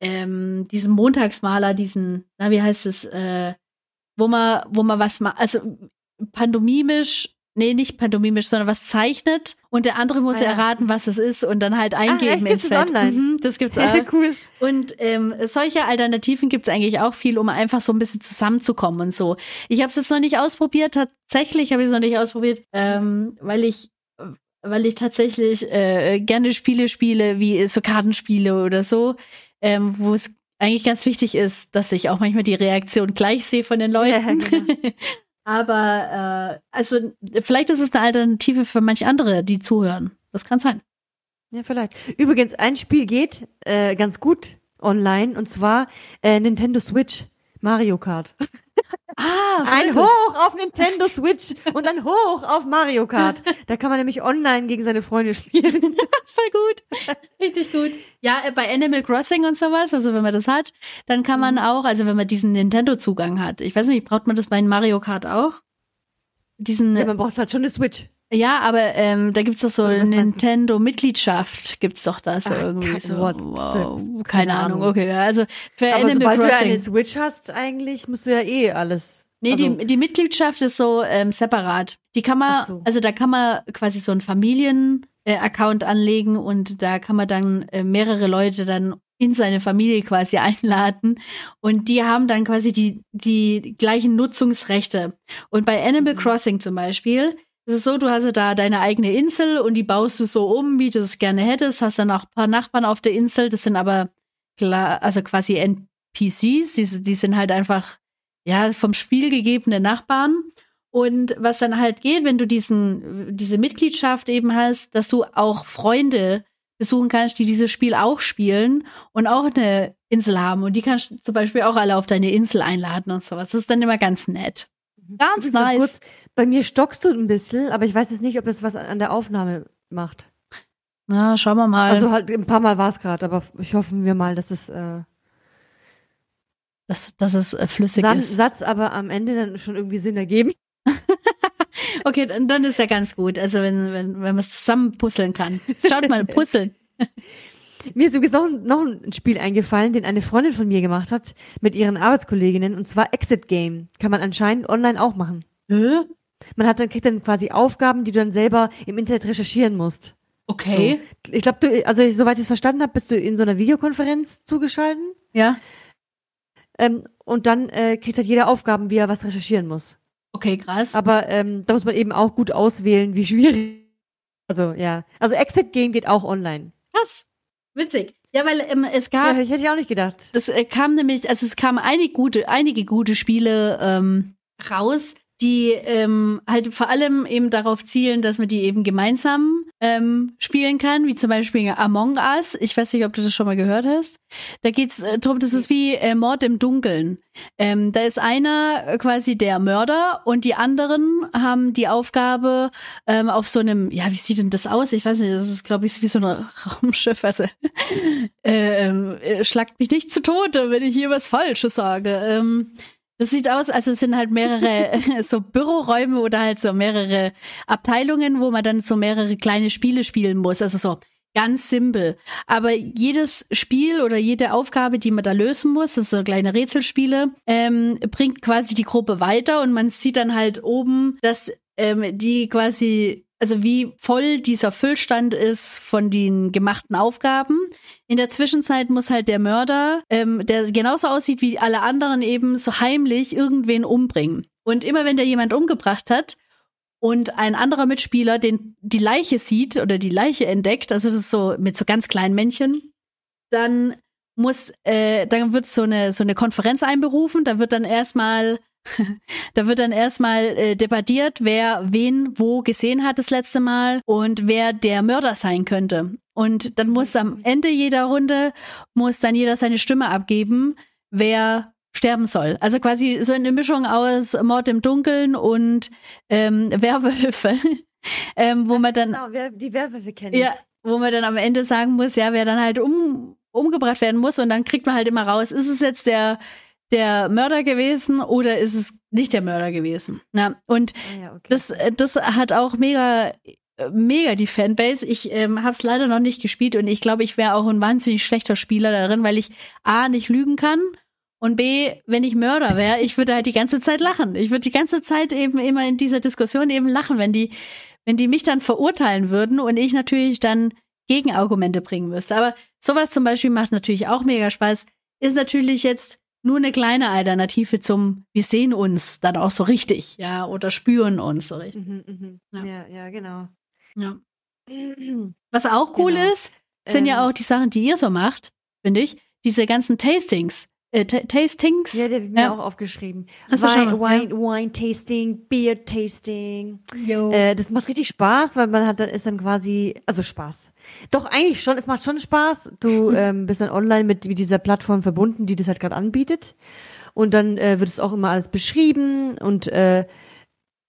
ähm, diesen Montagsmaler, diesen, na, wie heißt es, äh, wo man, wo man was macht, also pandomimisch, nee, nicht pandomimisch, sondern was zeichnet und der andere muss ah, ja. erraten, was es ist und dann halt ah, eingeben ah, ins Feld. Online? Mhm, das gibt's [LAUGHS] auch. cool. Und ähm, solche Alternativen gibt's eigentlich auch viel, um einfach so ein bisschen zusammenzukommen und so. Ich habe es jetzt noch nicht ausprobiert, tatsächlich habe ich es noch nicht ausprobiert, ähm, weil ich weil ich tatsächlich äh, gerne Spiele spiele, wie so Kartenspiele oder so, ähm, wo es eigentlich ganz wichtig ist, dass ich auch manchmal die Reaktion gleich sehe von den [LAUGHS] Leuten. Ja, genau. [LAUGHS] Aber äh, also vielleicht ist es eine Alternative für manche andere, die zuhören. Das kann sein. Ja, vielleicht. Übrigens, ein Spiel geht äh, ganz gut online und zwar äh, Nintendo Switch Mario Kart. [LAUGHS] Ah, ein. Hoch auf Nintendo Switch und ein Hoch auf Mario Kart. Da kann man nämlich online gegen seine Freunde spielen. [LAUGHS] Voll gut. Richtig gut. Ja, äh, bei Animal Crossing und sowas, also wenn man das hat, dann kann man mhm. auch, also wenn man diesen Nintendo-Zugang hat. Ich weiß nicht, braucht man das bei Mario Kart auch? Diesen. Ja, man braucht halt schon eine Switch. Ja, aber ähm, da gibt's doch so eine Nintendo-Mitgliedschaft, gibt's doch da so Ach, irgendwie so. What? Wow, keine, keine Ahnung. Ahnung. Okay, also für aber Animal sobald Crossing. du eine Switch hast, eigentlich musst du ja eh alles. Nee, also, die, die Mitgliedschaft ist so ähm, separat. Die kann man, so. also da kann man quasi so einen Familien-Account äh, anlegen und da kann man dann äh, mehrere Leute dann in seine Familie quasi [LAUGHS] einladen und die haben dann quasi die, die gleichen Nutzungsrechte. Und bei Animal mhm. Crossing zum Beispiel es ist so, du hast ja da deine eigene Insel und die baust du so um, wie du es gerne hättest. Hast dann auch ein paar Nachbarn auf der Insel. Das sind aber klar, also quasi NPCs. Die, die sind halt einfach, ja, vom Spiel gegebene Nachbarn. Und was dann halt geht, wenn du diesen, diese Mitgliedschaft eben hast, dass du auch Freunde besuchen kannst, die dieses Spiel auch spielen und auch eine Insel haben. Und die kannst du zum Beispiel auch alle auf deine Insel einladen und sowas. Das ist dann immer ganz nett. Mhm. Ganz nice. Kurz, bei mir stockst du ein bisschen, aber ich weiß jetzt nicht, ob es was an der Aufnahme macht. Na, schauen wir mal. Also halt ein paar Mal war es gerade, aber ich hoffe mir mal, dass es äh, dass, dass es äh, flüssig San ist. Satz aber am Ende dann schon irgendwie Sinn ergeben. [LAUGHS] okay, dann, dann ist ja ganz gut. Also wenn, wenn, wenn man es zusammen puzzeln kann. Schaut mal, [LAUGHS] puzzeln. Mir ist übrigens noch, noch ein Spiel eingefallen, den eine Freundin von mir gemacht hat mit ihren Arbeitskolleginnen und zwar Exit Game. Kann man anscheinend online auch machen. Hä? Man hat dann, kriegt dann quasi Aufgaben, die du dann selber im Internet recherchieren musst. Okay. So. Ich glaube, du, also soweit ich es verstanden habe, bist du in so einer Videokonferenz zugeschaltet. Ja. Ähm, und dann äh, kriegt halt jeder Aufgaben, wie er was recherchieren muss. Okay, krass. Aber ähm, da muss man eben auch gut auswählen, wie schwierig. Also ja. Also Exit Game geht auch online. Krass. Witzig. Ja, weil ähm, es gab. Ja, ich hätte ich auch nicht gedacht. Das äh, kam nämlich, also es kamen einige gute, einige gute Spiele ähm, raus, die ähm, halt vor allem eben darauf zielen, dass man die eben gemeinsam ähm, spielen kann, wie zum Beispiel Among Us. Ich weiß nicht, ob du das schon mal gehört hast. Da geht's äh, darum, das ist wie äh, Mord im Dunkeln. Ähm, da ist einer quasi der Mörder und die anderen haben die Aufgabe ähm, auf so einem, ja, wie sieht denn das aus? Ich weiß nicht, das ist, glaube ich, wie so ein [LAUGHS] Raumschiff. Also ähm, äh, schlagt mich nicht zu Tode, wenn ich hier was Falsches sage. Ähm, das sieht aus, also es sind halt mehrere [LAUGHS] [LAUGHS] so Büroräume oder halt so mehrere Abteilungen, wo man dann so mehrere kleine Spiele spielen muss. Also so ganz simpel. Aber jedes Spiel oder jede Aufgabe, die man da lösen muss, das sind so kleine Rätselspiele, ähm, bringt quasi die Gruppe weiter und man sieht dann halt oben, dass ähm, die quasi also wie voll dieser Füllstand ist von den gemachten Aufgaben. In der Zwischenzeit muss halt der Mörder, ähm, der genauso aussieht wie alle anderen, eben so heimlich irgendwen umbringen. Und immer wenn der jemand umgebracht hat und ein anderer Mitspieler den die Leiche sieht oder die Leiche entdeckt, also das ist so mit so ganz kleinen Männchen, dann muss, äh, dann wird so eine so eine Konferenz einberufen. Da wird dann erstmal [LAUGHS] da wird dann erstmal äh, debattiert, wer wen wo gesehen hat das letzte Mal und wer der Mörder sein könnte. Und dann muss am Ende jeder Runde, muss dann jeder seine Stimme abgeben, wer sterben soll. Also quasi so eine Mischung aus Mord im Dunkeln und ähm, [LAUGHS] Werwölfe, ähm, wo man dann... Genau, wer, die Werwölfe kennen. Ja, wo man dann am Ende sagen muss, ja, wer dann halt um, umgebracht werden muss und dann kriegt man halt immer raus, ist es jetzt der der Mörder gewesen oder ist es nicht der Mörder gewesen? Ja, und ah ja, okay. das, das hat auch mega, mega die Fanbase. Ich ähm, habe es leider noch nicht gespielt und ich glaube, ich wäre auch ein wahnsinnig schlechter Spieler darin, weil ich A, nicht lügen kann und B, wenn ich Mörder wäre, ich würde halt die ganze Zeit lachen. Ich würde die ganze Zeit eben immer in dieser Diskussion eben lachen, wenn die, wenn die mich dann verurteilen würden und ich natürlich dann Gegenargumente bringen müsste. Aber sowas zum Beispiel macht natürlich auch mega Spaß. Ist natürlich jetzt nur eine kleine Alternative zum, wir sehen uns dann auch so richtig, ja, oder spüren uns so richtig. Mhm, mh. ja. ja, ja, genau. Ja. Was auch cool Genau. ist, sind ja Ähm. auch die Sachen, die ihr so macht, finde ich. Diese ganzen Tastings. Äh, Ta- Tastings. Ja, der hat mir Ja. auch aufgeschrieben. Hast schon Wine, mal, Wine, Tasting, Beer Tasting. Jo. Äh, das macht richtig Spaß, weil man hat dann ist dann quasi, also Spaß. Doch eigentlich schon, es macht schon Spaß. Du [LAUGHS] ähm, bist dann online mit, mit dieser Plattform verbunden, die das halt gerade anbietet. Und dann äh, wird es auch immer alles beschrieben und äh,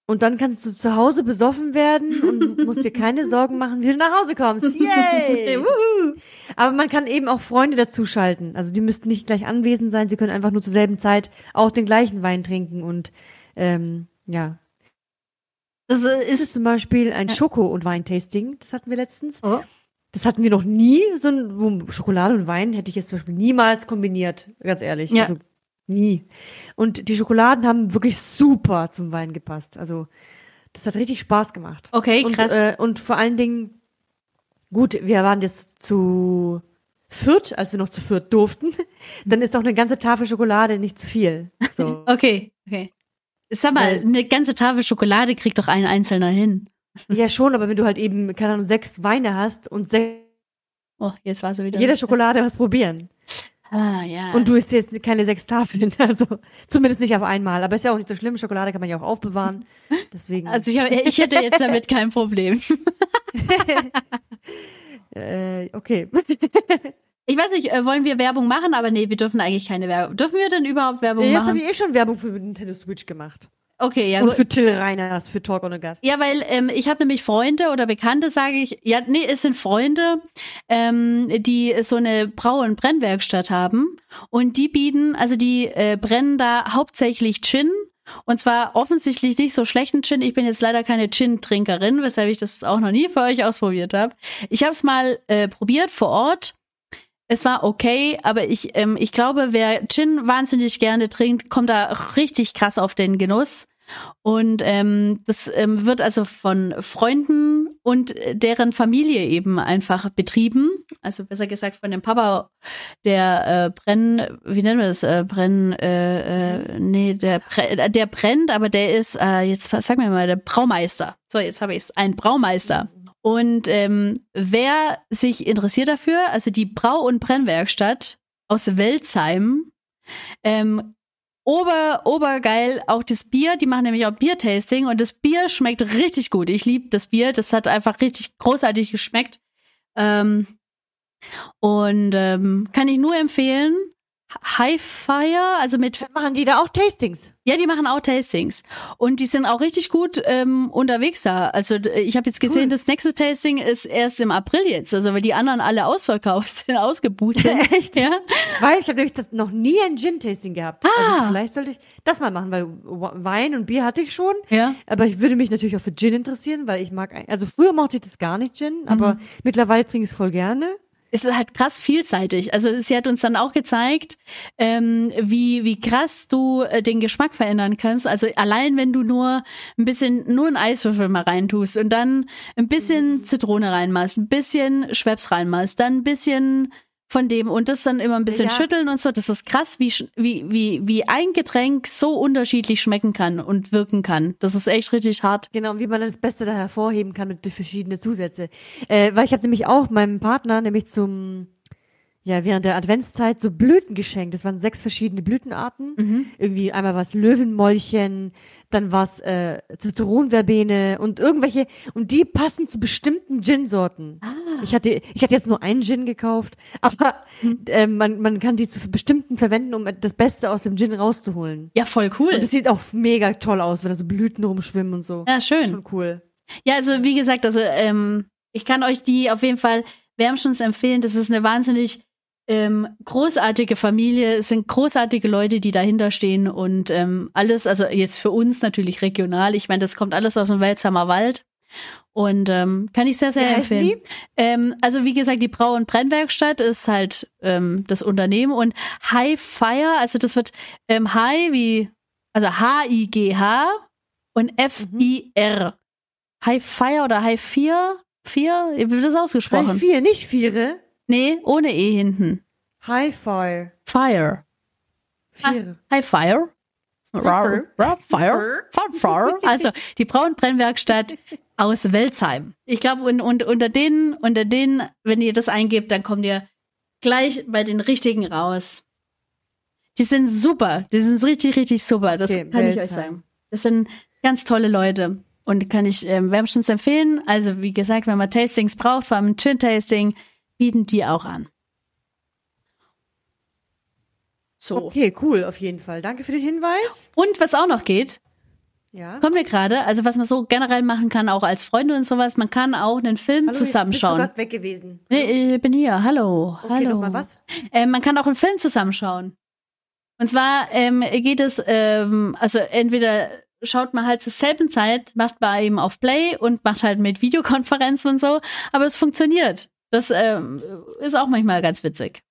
und dann kannst du zu Hause besoffen werden und musst dir keine [LAUGHS] Sorgen machen, wie du nach Hause kommst. Yay! [LAUGHS] Aber man kann eben auch Freunde dazuschalten. Also die müssten nicht gleich anwesend sein, sie können einfach nur zur selben Zeit auch den gleichen Wein trinken und ähm, ja. Das äh, Das ist ist. zum Beispiel ein. Schoko- und Weintasting. Das hatten wir letztens. Oh. Das hatten wir noch nie. So ein Schokolade und Wein hätte ich jetzt zum Beispiel niemals kombiniert, ganz ehrlich. Ja. Also nie. Und die Schokoladen haben wirklich super zum Wein gepasst. Also das hat richtig Spaß gemacht. Okay, Und, krass. äh, und vor allen Dingen, gut, wir waren jetzt zu viert, als wir noch zu viert durften. Dann ist auch eine ganze Tafel Schokolade nicht zu viel. So. [LAUGHS] okay, okay. Sag mal, Weil- eine ganze Tafel Schokolade kriegt doch ein Einzelner hin. ja, schon, aber wenn du halt eben, keine Ahnung, sechs Weine hast und sechs, Oh, jetzt war sie wieder. jeder Schokolade was probieren. Ah, ja. Und du isst jetzt keine sechs Tafeln, [LAUGHS] also zumindest nicht auf einmal. Aber ist ja auch nicht so schlimm, Schokolade kann man ja auch aufbewahren. [LAUGHS] Deswegen. Also ich, hab, ich hätte jetzt damit [LAUGHS] kein Problem. äh, okay. Ich weiß nicht, äh, wollen wir Werbung machen? Aber nee, wir dürfen eigentlich keine Werbung. Dürfen wir denn überhaupt Werbung Jetzt habe machen? ich eh schon Werbung für Nintendo Switch gemacht. Okay, ja und für Till Reiners, für Talk on a Gast. Ja, weil ähm, ich habe nämlich Freunde oder Bekannte, sage ich, ja, nee, es sind Freunde, ähm, die so eine Brau- und Brennwerkstatt haben und die bieten, also die äh, brennen da hauptsächlich Gin und zwar offensichtlich nicht so schlechten Gin. Ich bin jetzt leider keine Gin-Trinkerin, weshalb ich das auch noch nie für euch ausprobiert habe. Ich habe es mal äh, probiert vor Ort. Es war okay, aber ich, ähm, ich glaube, wer Gin wahnsinnig gerne trinkt, kommt da richtig krass auf den Genuss. Und ähm, das ähm, wird also von Freunden und äh, deren Familie eben einfach betrieben. Also besser gesagt von dem Papa, der äh, Brenn, wie nennen wir das? Äh, Brenn, äh, äh, nee, der, Bre- der brennt, aber der ist, äh, jetzt sag mir mal, der Braumeister. So, jetzt habe ich es, ein Braumeister. Und ähm, wer sich interessiert dafür, also die Brau- und Brennwerkstatt aus Welzheim, ähm, ober, obergeil, auch das Bier, die machen nämlich auch Biertasting und das Bier schmeckt richtig gut. Ich liebe das Bier, das hat einfach richtig großartig geschmeckt. Ähm, und ähm, kann ich nur empfehlen. High Fire, also mit Machen die da auch Tastings? ja, die machen auch Tastings. Und die sind auch richtig gut ähm, unterwegs da. Also ich habe jetzt gesehen, Cool. das nächste Tasting ist erst im April jetzt. Also weil die anderen alle ausverkauft [LAUGHS] sind, ausgebucht sind. [LAUGHS] Echt? Ja. Weil ich habe nämlich das noch nie ein Gin-Tasting gehabt. Ah. Also vielleicht sollte ich das mal machen, weil Wein und Bier hatte ich schon. Ja. Aber ich würde mich natürlich auch für Gin interessieren, weil ich mag, also früher mochte ich das gar nicht Gin, aber Mhm. mittlerweile trinke ich es voll gerne. Es ist halt krass vielseitig. Also sie hat uns dann auch gezeigt, ähm, wie, wie krass du äh, den Geschmack verändern kannst. Also allein wenn du nur ein bisschen, nur einen Eiswürfel mal reintust und dann ein bisschen Zitrone reinmachst, ein bisschen Schweppes reinmachst, dann ein bisschen von dem und das dann immer ein bisschen Ja. schütteln und so. Das ist krass, wie, wie, wie, wie ein Getränk so unterschiedlich schmecken kann und wirken kann. Das ist echt richtig hart. Genau, und wie man das Beste da hervorheben kann mit verschiedenen Zusätze. Äh, weil ich habe nämlich auch meinem Partner nämlich zum, ja, während der Adventszeit so Blüten geschenkt. Das waren sechs verschiedene Blütenarten. Mhm. Irgendwie einmal was Löwenmäulchen, dann was äh, Zitronenverbene und irgendwelche, und die passen zu bestimmten Gin-Sorten. Ah. Ich hatte, ich hatte jetzt nur einen Gin gekauft, [LAUGHS] aber Mhm. äh, man, man kann die zu bestimmten verwenden, um das Beste aus dem Gin rauszuholen. Ja, voll cool. Und es sieht auch mega toll aus, wenn da so Blüten rumschwimmen und so. Ja, schön. Schon cool. Ja, also wie gesagt, also ähm, ich kann euch die auf jeden Fall wärmstens empfehlen. Das ist eine wahnsinnig ähm, großartige Familie. Es sind großartige Leute, die dahinter stehen und ähm, alles, also jetzt für uns natürlich regional. Ich meine, das kommt alles aus dem Welsheimer Wald. Und ähm, kann ich sehr, sehr Wie empfehlen. Ähm, also wie gesagt, die Brau- und Brennwerkstatt ist halt ähm, das Unternehmen und High Fire, also das wird ähm, High wie, also H-I-G-H und F-I-R. High Fire oder High 4? 4? Wie wird das ausgesprochen? High vier, nicht viere. Nee, ohne E hinten. High Fire. Fire. Viere. High Fire. Rar, rar, Fire. Fire, Fire. Also die Brau- und Brennwerkstatt [LAUGHS] aus Welzheim. Ich glaube, und, und unter denen, unter denen, wenn ihr das eingebt, dann kommt ihr gleich bei den richtigen raus. Die sind super. Die sind richtig, richtig super. Das Okay, kann ich euch Welzheim. sagen. Das sind ganz tolle Leute. Und kann ich ähm, wärmstens empfehlen. Also, wie gesagt, wenn man Tastings braucht, vor allem ein Gin-Tasting, bieten die auch an. So. Okay, cool, auf jeden Fall. Danke für den Hinweis. Und was auch noch geht, Ja. kommt mir gerade, also was man so generell machen kann, auch als Freunde und sowas, man kann auch einen Film Hallo, Bist du zusammenschauen. gerade weg gewesen? Nee, ich bin hier. Hallo. Okay, Hallo. nochmal was? Äh, man kann auch einen Film zusammenschauen. Und zwar ähm, geht es, ähm, also entweder schaut man halt zur selben Zeit, macht man eben auf Play und macht halt mit Videokonferenzen und so, aber es funktioniert. Das ähm, ist auch manchmal ganz witzig.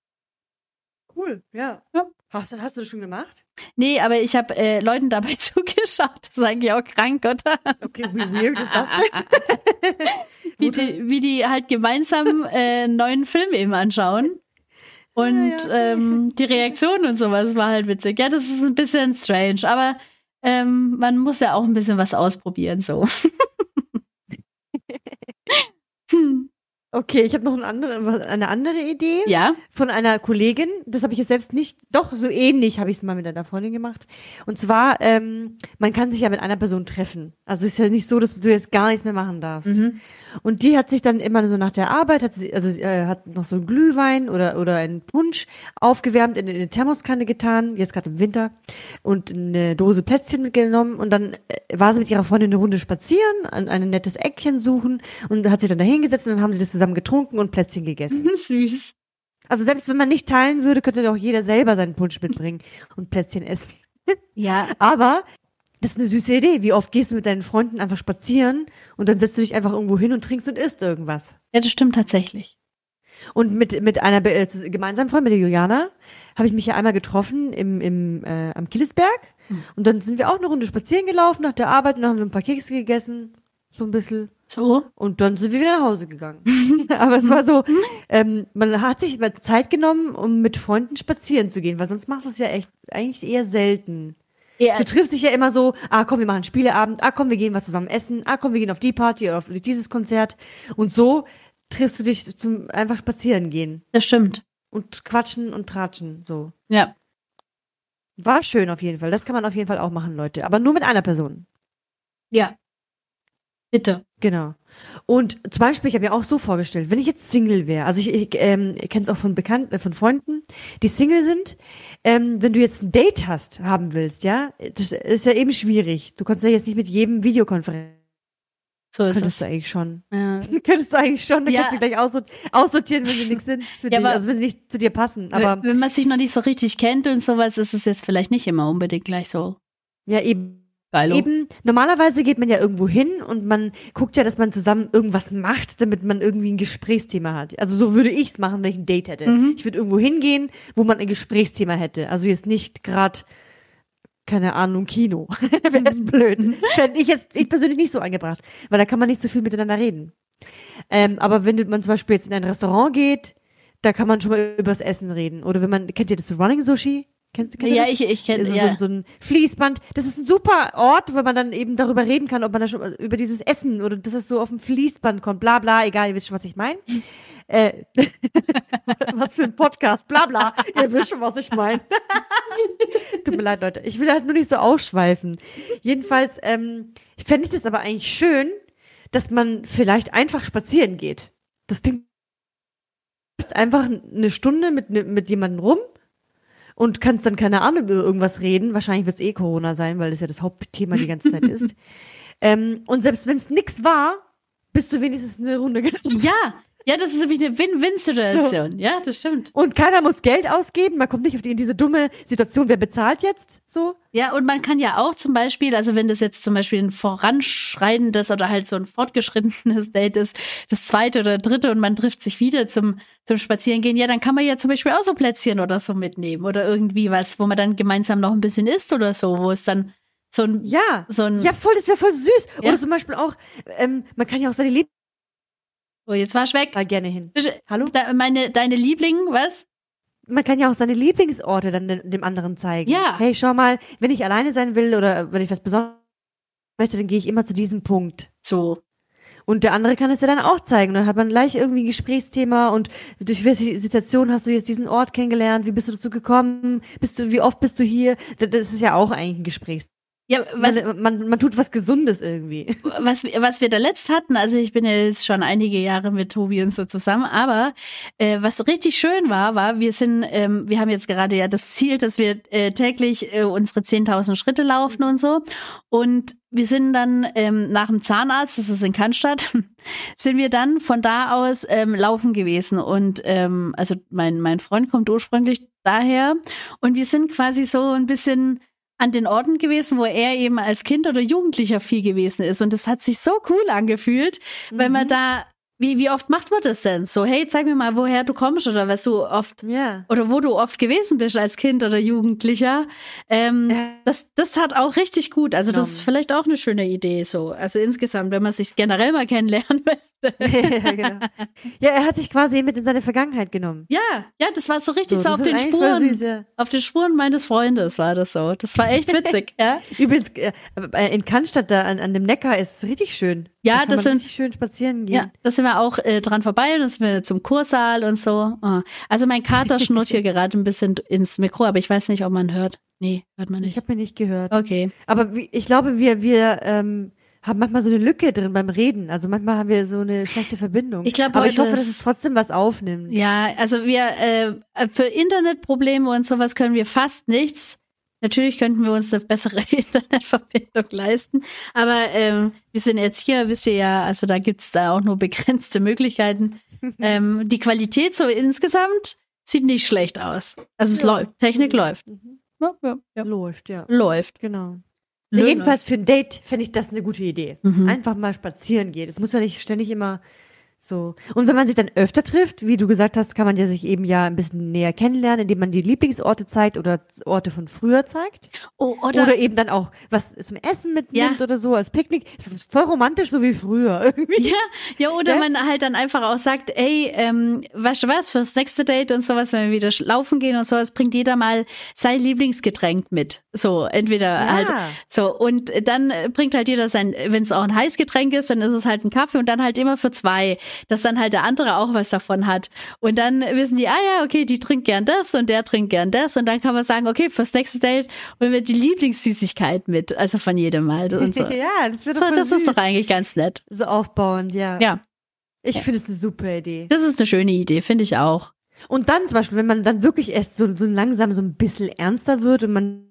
Cool, ja. Ja. Hast, hast du das schon gemacht? Nee, aber ich habe äh, Leuten dabei [LAUGHS] zugeschaut. Das ist eigentlich auch krank, oder? Okay, wie weird ist das denn? [LAUGHS] Wie die, wie die halt gemeinsam äh, einen neuen Film eben anschauen. Und Ja, ja. Ähm, die Reaktion und sowas war halt witzig. Ja, das ist ein bisschen strange, aber ähm, man muss ja auch ein bisschen was ausprobieren, so. [LAUGHS] hm. Okay, ich habe noch eine andere, eine andere Idee Ja, von einer Kollegin. Das habe ich jetzt selbst nicht, doch so ähnlich habe ich es mal mit einer Freundin gemacht. Und zwar, ähm, man kann sich ja mit einer Person treffen. Also ist ja nicht so, dass du jetzt gar nichts mehr machen darfst. mhm. Und die hat sich dann immer so nach der Arbeit, hat sie, also äh, hat noch so einen Glühwein oder, oder einen Punsch aufgewärmt, in, in eine Thermoskanne getan, jetzt gerade im Winter, und eine Dose Plätzchen mitgenommen. Und dann äh, war sie mit ihrer Freundin eine Runde spazieren, an ein nettes Eckchen suchen und hat sich dann da hingesetzt und dann haben sie das zusammen getrunken und Plätzchen gegessen. [LAUGHS] süß. Also selbst wenn man nicht teilen würde, könnte doch jeder selber seinen Punsch mitbringen und Plätzchen essen. [LAUGHS] Ja, Aber das ist eine süße Idee. Wie oft gehst du mit deinen Freunden einfach spazieren und dann setzt du dich einfach irgendwo hin und trinkst und isst irgendwas. ja, das stimmt tatsächlich. Und mit, mit einer äh, gemeinsamen Freundin, mit der Juliana, habe ich mich ja einmal getroffen im, im, äh, am Killesberg. Und dann sind wir auch eine Runde spazieren gelaufen nach der Arbeit und dann haben wir ein paar Kekse gegessen. So ein bisschen. So? Und dann sind wir wieder nach Hause gegangen. [LAUGHS] Aber es war so, ähm, man hat sich Zeit genommen, um mit Freunden spazieren zu gehen, weil sonst machst du es ja echt eigentlich eher selten. Ja, Du triffst dich ja immer so, ah komm, wir machen Spieleabend, ah komm, wir gehen was zusammen essen, ah komm, wir gehen auf die Party oder auf dieses Konzert. Und so triffst du dich zum einfach spazieren gehen das stimmt. und quatschen und tratschen, so. Ja. War schön auf jeden Fall. Das kann man auf jeden Fall auch machen, Leute. Aber nur mit einer Person. Ja. Bitte. Genau. Und zum Beispiel, ich habe mir auch so vorgestellt, wenn ich jetzt Single wäre, also ich, ich ähm, kenne es auch von Bekannten, äh, von Freunden, die Single sind, ähm, wenn du jetzt ein Date hast, haben willst, ja, das ist ja eben schwierig. Du kannst ja jetzt nicht mit jedem Videokonferenz. So ist Könntest es. du eigentlich schon. Ja. [LAUGHS] Könntest du eigentlich schon, dann Ja. kannst du gleich aussort aussortieren, wenn sie [LAUGHS] nichts sind Ja, aber- also wenn sie nicht zu dir passen. Aber wenn man sich noch nicht so richtig kennt und sowas, ist es jetzt vielleicht nicht immer unbedingt gleich so ja, eben. Geil. Eben, normalerweise geht man ja irgendwo hin und man guckt ja, dass man zusammen irgendwas macht, damit man irgendwie ein Gesprächsthema hat. Also so würde ich's machen, wenn ich ein Date hätte. Mhm. Ich würde irgendwo hingehen, wo man ein Gesprächsthema hätte. Also jetzt nicht gerade, keine Ahnung, Kino. [LAUGHS] Wäre es blöd. Fände ich jetzt, ich persönlich nicht so angebracht, weil da kann man nicht so viel miteinander reden. Ähm, aber wenn man zum Beispiel jetzt in ein Restaurant geht, da kann man schon mal übers Essen reden. Oder wenn man, kennt ihr das Running Sushi? Kennt ihr ja, das? ich, ich kenne, so, ja. so, so ein Fließband. Das ist ein super Ort, wo man dann eben darüber reden kann, ob man da schon über dieses Essen oder dass es so auf dem Fließband kommt, bla bla, egal, ihr wisst schon, was ich meine. [LAUGHS] Äh, [LAUGHS] was für ein Podcast, bla bla, ihr wisst schon, was ich meine. [LAUGHS] Tut mir leid, Leute. Ich will halt nur nicht so ausschweifen. Jedenfalls ähm, fände ich das aber eigentlich schön, dass man vielleicht einfach spazieren geht. Das Ding ist einfach eine Stunde mit, mit jemandem rum und kannst dann keine Ahnung über irgendwas reden. Wahrscheinlich wird es eh Corona sein, weil das ja das Hauptthema die ganze Zeit ist. [LAUGHS] Ähm, und selbst wenn es nix war, bist du wenigstens eine Runde gegangen. ja, ja, das ist nämlich eine Win-Win-Situation. Ja, das stimmt. Und keiner muss Geld ausgeben. Man kommt nicht in diese dumme Situation, wer bezahlt jetzt? So. Ja, und man kann ja auch zum Beispiel, also wenn das jetzt zum Beispiel ein voranschreitendes oder halt so ein fortgeschrittenes Date ist, das zweite oder dritte und man trifft sich wieder zum, zum Spazierengehen, ja, dann kann man ja zum Beispiel auch so Plätzchen oder so mitnehmen oder irgendwie was, wo man dann gemeinsam noch ein bisschen isst oder so, wo es dann so ein, Ja. so ein, Ja, voll, das ist ja voll süß. Ja. Oder zum Beispiel auch, ähm, man kann ja auch seine Lieblings oh, jetzt war ich weg. gerne hin. Hallo? Da, meine, deine Liebling, was? Man kann ja auch seine Lieblingsorte dann dem, dem anderen zeigen. Ja. Hey, schau mal, wenn ich alleine sein will oder wenn ich was Besonderes möchte, dann gehe ich immer zu diesem Punkt. So. Und der andere kann es ja dann auch zeigen. Und dann hat man gleich irgendwie ein Gesprächsthema und durch welche Situation hast du jetzt diesen Ort kennengelernt? Wie bist du dazu gekommen? Bist du, wie oft bist du hier? Das ist ja auch eigentlich ein Gesprächsthema. Ja, was, Man, man, man tut was Gesundes irgendwie. was, was wir da letzt hatten, also ich bin jetzt schon einige Jahre mit Tobi und so zusammen, aber äh, was richtig schön war, war, wir sind, ähm, wir haben jetzt gerade ja das Ziel, dass wir äh, täglich äh, unsere 10.000 Schritte laufen und so. Und wir sind dann ähm, nach dem Zahnarzt, das ist in Cannstatt, [LAUGHS] sind wir dann von da aus ähm, laufen gewesen. Und ähm, also mein, mein Freund kommt ursprünglich daher und wir sind quasi so ein bisschen an den Orten gewesen, wo er eben als Kind oder Jugendlicher viel gewesen ist. Und das hat sich so cool angefühlt, mhm. weil man Mhm. da, wie, wie oft macht man das denn? So, hey, zeig mir mal, woher du kommst oder was du oft Ja. oder wo du oft gewesen bist als Kind oder Jugendlicher. Ähm, Ja. das, das hat auch richtig gut. Also das ist vielleicht auch eine schöne Idee so. Also insgesamt, wenn man sich generell mal kennenlernen [LAUGHS] will. Ja, [LAUGHS] [LAUGHS] genau. ja, er hat sich quasi mit in seine Vergangenheit genommen. Ja, ja, das war so richtig so, das auf den Spuren. Auf den Spuren meines Freundes war das so. Das war echt witzig, ja. [LAUGHS] Übrigens, äh, äh, in Cannstatt da an, an dem Neckar ist es richtig schön. Ja, da das sind- richtig schön spazieren gehen. Ja, da sind wir auch äh, dran vorbei, dann sind wir zum Kursaal und so. Ah. Also mein Kater schnurrt hier gerade ein bisschen ins Mikro, aber ich weiß nicht, ob man hört. Nee, hört man Ich nicht. habe mir nicht gehört. Okay. Aber wie, ich glaube, wir, wir ähm, haben manchmal so eine Lücke drin beim Reden. Also manchmal haben wir so eine schlechte Verbindung. Ich glaube, Aber ich hoffe, dass es trotzdem was aufnimmt. Ja, also wir äh, für Internetprobleme und sowas können wir fast nichts. Natürlich könnten wir uns eine bessere [LAUGHS] Internetverbindung leisten, aber ähm, wir sind jetzt hier, wisst ihr ja, also da gibt's da auch nur begrenzte Möglichkeiten. [LAUGHS] ähm, die Qualität so insgesamt sieht nicht schlecht aus. Also es Ja. läuft, Technik läuft. Mhm. Ja, ja, ja. Läuft, ja. Läuft. Genau. Löhne. Jedenfalls für ein Date fände ich das eine gute Idee. Mhm. Einfach mal spazieren gehen. Es muss ja nicht ständig immer so. Und wenn man sich dann öfter trifft, wie du gesagt hast, kann man ja sich eben ja ein bisschen näher kennenlernen, indem man die Lieblingsorte zeigt oder Orte von früher zeigt. Oh, Oder, oder, eben dann auch was zum Essen mitnimmt Ja. oder so als Picknick. Ist voll romantisch, so wie früher [LAUGHS] irgendwie. ja, ja, oder Ja? man halt dann einfach auch sagt, ey, ähm, weißt du was, fürs nächste Date und sowas, wenn wir wieder laufen gehen und sowas, bringt jeder mal sein Lieblingsgetränk mit. So, entweder Ja. halt so und dann bringt halt jeder sein, wenn es auch ein Heißgetränk ist, dann ist es halt ein Kaffee und dann halt immer für zwei, dass dann halt der andere auch was davon hat. Und dann wissen die, ah ja, okay, die trinkt gern das und der trinkt gern das und dann kann man sagen, okay, fürs nächste Date holen wir die Lieblingssüßigkeit mit, also von jedem mal und so. [LAUGHS] ja, das wird So, das ist süß. doch eigentlich ganz nett. so aufbauend, ja. Ja. Ich finde es eine super Idee. Das ist eine schöne Idee, finde ich auch. Und dann zum Beispiel, wenn man dann wirklich erst so, so langsam so ein bisschen ernster wird und man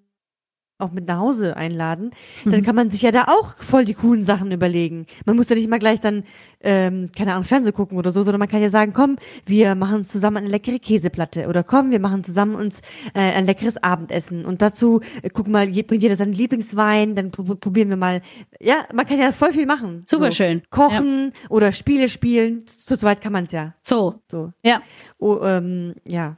auch mit nach Hause einladen, dann Mhm. kann man sich ja da auch voll die coolen Sachen überlegen. Man muss ja nicht immer gleich dann, ähm, keine Ahnung, Fernsehen gucken oder so, sondern man kann ja sagen, komm, wir machen zusammen eine leckere Käseplatte oder komm, wir machen zusammen uns äh, ein leckeres Abendessen und dazu, äh, guck mal, bringt jeder seinen Lieblingswein, dann pr- probieren wir mal, ja, man kann ja voll viel machen. Super so. schön. Kochen oder Spiele spielen, zu zweit kann man es ja. So, So. ja. Oh, ähm, ja.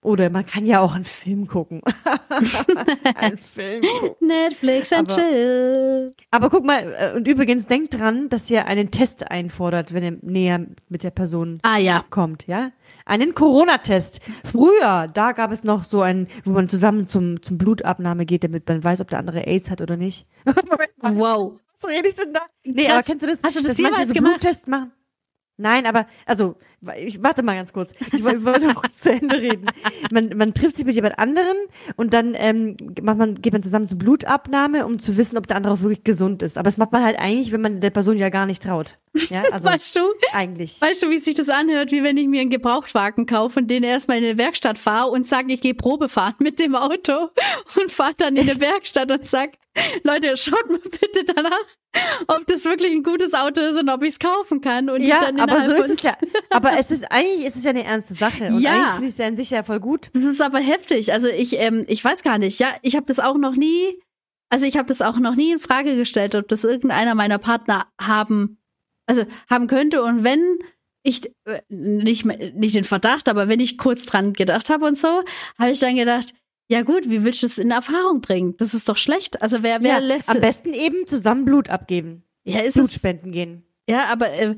Oder man kann ja auch einen Film gucken. [LAUGHS] einen Film gucken. Netflix and Aber- chill. Aber guck mal, äh, und übrigens denkt dran, dass ihr einen Test einfordert, wenn ihr näher mit der Person Ah ja. kommt, ja? Einen Corona-Test. Früher, da gab es noch so einen, wo man zusammen zum, zum Blutabnahme geht, damit man weiß, ob der andere AIDS hat oder nicht. [LAUGHS] Wow. was rede ich denn da? Nee, Krass. aber kennst du das? Hast du das manche jemals so gemacht? Bluttests machen? Nein, aber, also, ich warte mal ganz kurz. Ich wollte noch zu Ende reden. Man, man trifft sich mit jemand anderen und dann ähm, macht man, geht man zusammen zur Blutabnahme, um zu wissen, ob der andere auch wirklich gesund ist. Aber das macht man halt eigentlich, wenn man der Person ja gar nicht traut. Ja, [LAUGHS] also weißt du? eigentlich. Weißt du, wie sich das anhört, wie wenn ich mir einen Gebrauchtwagen kaufe und den erstmal in eine Werkstatt fahre und sage, ich gehe Probe fahren mit dem Auto und fahre dann in eine [LAUGHS] Werkstatt und sag, Leute, schaut mal bitte danach, ob das wirklich ein gutes Auto ist und ob ich es kaufen kann. Und Ja, dann aber so ist es ja. [LAUGHS] Aber es ist eigentlich ist es ja eine ernste Sache. Und Ja. eigentlich finde ich es ja in sich ja voll gut. Das ist aber heftig. Also ich, ähm, ich weiß gar nicht. Ja, ich habe das auch noch nie, also ich habe das auch noch nie in Frage gestellt, ob das irgendeiner meiner Partner haben, also haben könnte. Und wenn ich äh, nicht nicht den Verdacht, aber wenn ich kurz dran gedacht habe und so, habe ich dann gedacht, ja gut, wie willst du das in Erfahrung bringen? Das ist doch schlecht. Also wer wer ja, lässt am besten eben zusammen Blut abgeben. ja ist Blut es gehen. Ja, aber äh,